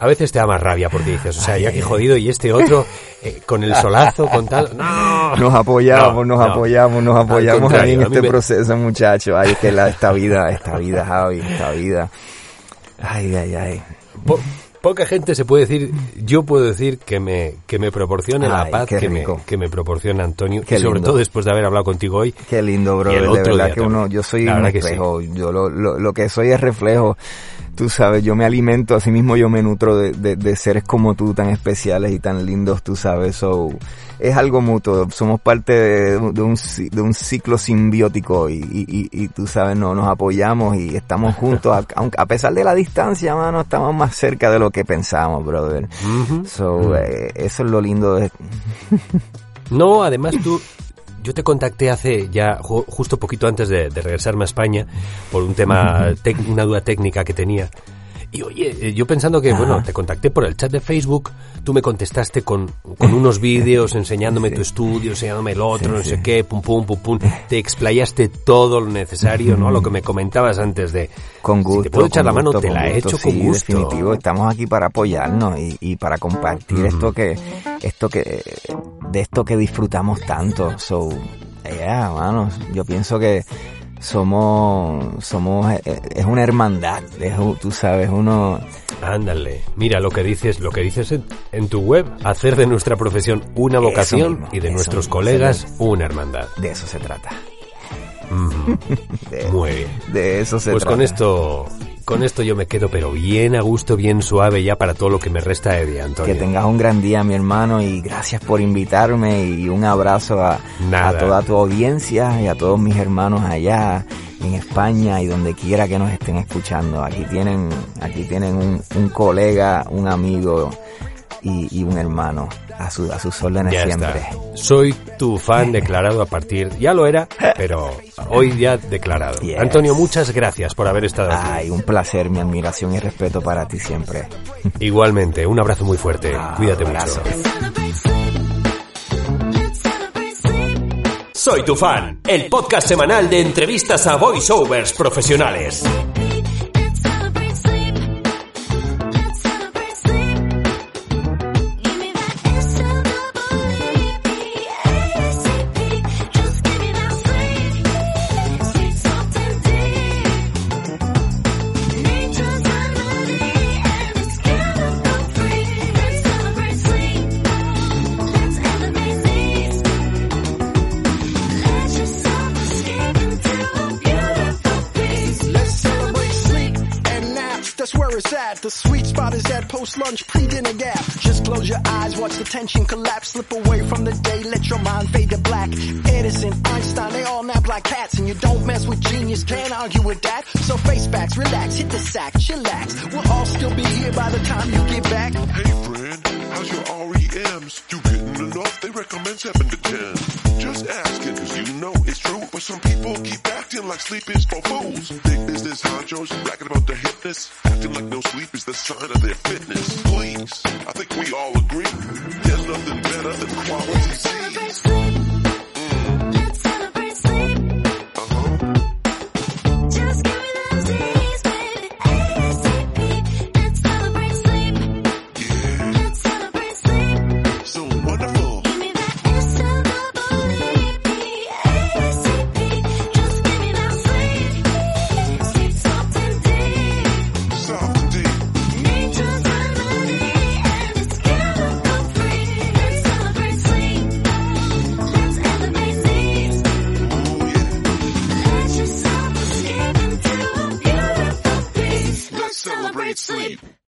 A veces te da más rabia porque dices, o sea, yo aquí jodido y este otro eh, con el solazo, con tal... ¡No! Nos apoyamos, No, nos no. apoyamos, nos apoyamos ahí en este me- proceso, muchachos. Ay, es que la, esta vida, esta vida, Javi, esta vida. Ay, ay, ay. Por, poca gente se puede decir, yo puedo decir que me, que me proporcione la Ay, paz qué que me, que me proporciona Antonio. Qué y sobre lindo. todo después de haber hablado contigo hoy. Qué lindo, bro. De verdad que uno, yo soy La un que sí. espejo. Yo lo, lo, lo que soy es reflejo. Tú sabes, yo me alimento, así mismo yo me nutro de, de, de seres como tú, tan especiales y tan lindos, tú sabes. So, es algo mutuo. Somos parte de, de un, de un ciclo simbiótico y, y, y, tú sabes, no, nos apoyamos y estamos juntos. A, a pesar de la distancia, mano, estamos más cerca de lo que pensamos, brother. So, eh, eso es lo lindo de, No, además tú, yo te contacté hace ya ju- justo poquito antes de, de regresarme a España por un tema, una duda técnica que tenía. Y oye, eh, yo pensando que, bueno, te contacté por el chat de Facebook, tú me contestaste con, con unos vídeos enseñándome tu estudio, enseñándome el otro, no sé qué, pum pum pum pum, te explayaste todo lo necesario, ¿no? Lo que me comentabas antes de... Con gusto. Si te puedo echar la mano, gusto, te la he hecho con gusto. definitivo. Estamos aquí para apoyarnos y, y para compartir esto que, esto que, de esto que disfrutamos tanto. So, yeah, mano, yo pienso que somos, somos, eh, eh, es una hermandad, es, tú sabes, uno, Ándale, mira lo que dices, lo que dices en, en tu web, hacer de nuestra profesión una vocación mismo, y de nuestros mismo, colegas una hermandad. de eso se trata. de, Muy bien. de eso se Pues trata. con esto, con esto yo me quedo, pero bien a gusto, bien suave ya para todo lo que me resta de día, Antonio. Que tengas un gran día, mi hermano, y gracias por invitarme y un abrazo a, toda tu audiencia y a todos mis hermanos allá en España y donde quiera que nos estén escuchando. Aquí tienen, aquí tienen un, un colega, un amigo y, y un hermano a, su, a sus órdenes Ya siempre. está. Soy tu fan declarado a partir, ya lo era, pero hoy ya declarado. Yes. Antonio, muchas gracias por haber estado aquí. Ay, un placer, mi admiración y respeto para ti siempre. Igualmente, un abrazo muy fuerte. Ah, Cuídate abrazo. mucho. Soy tu fan, el podcast semanal de entrevistas a voiceovers profesionales.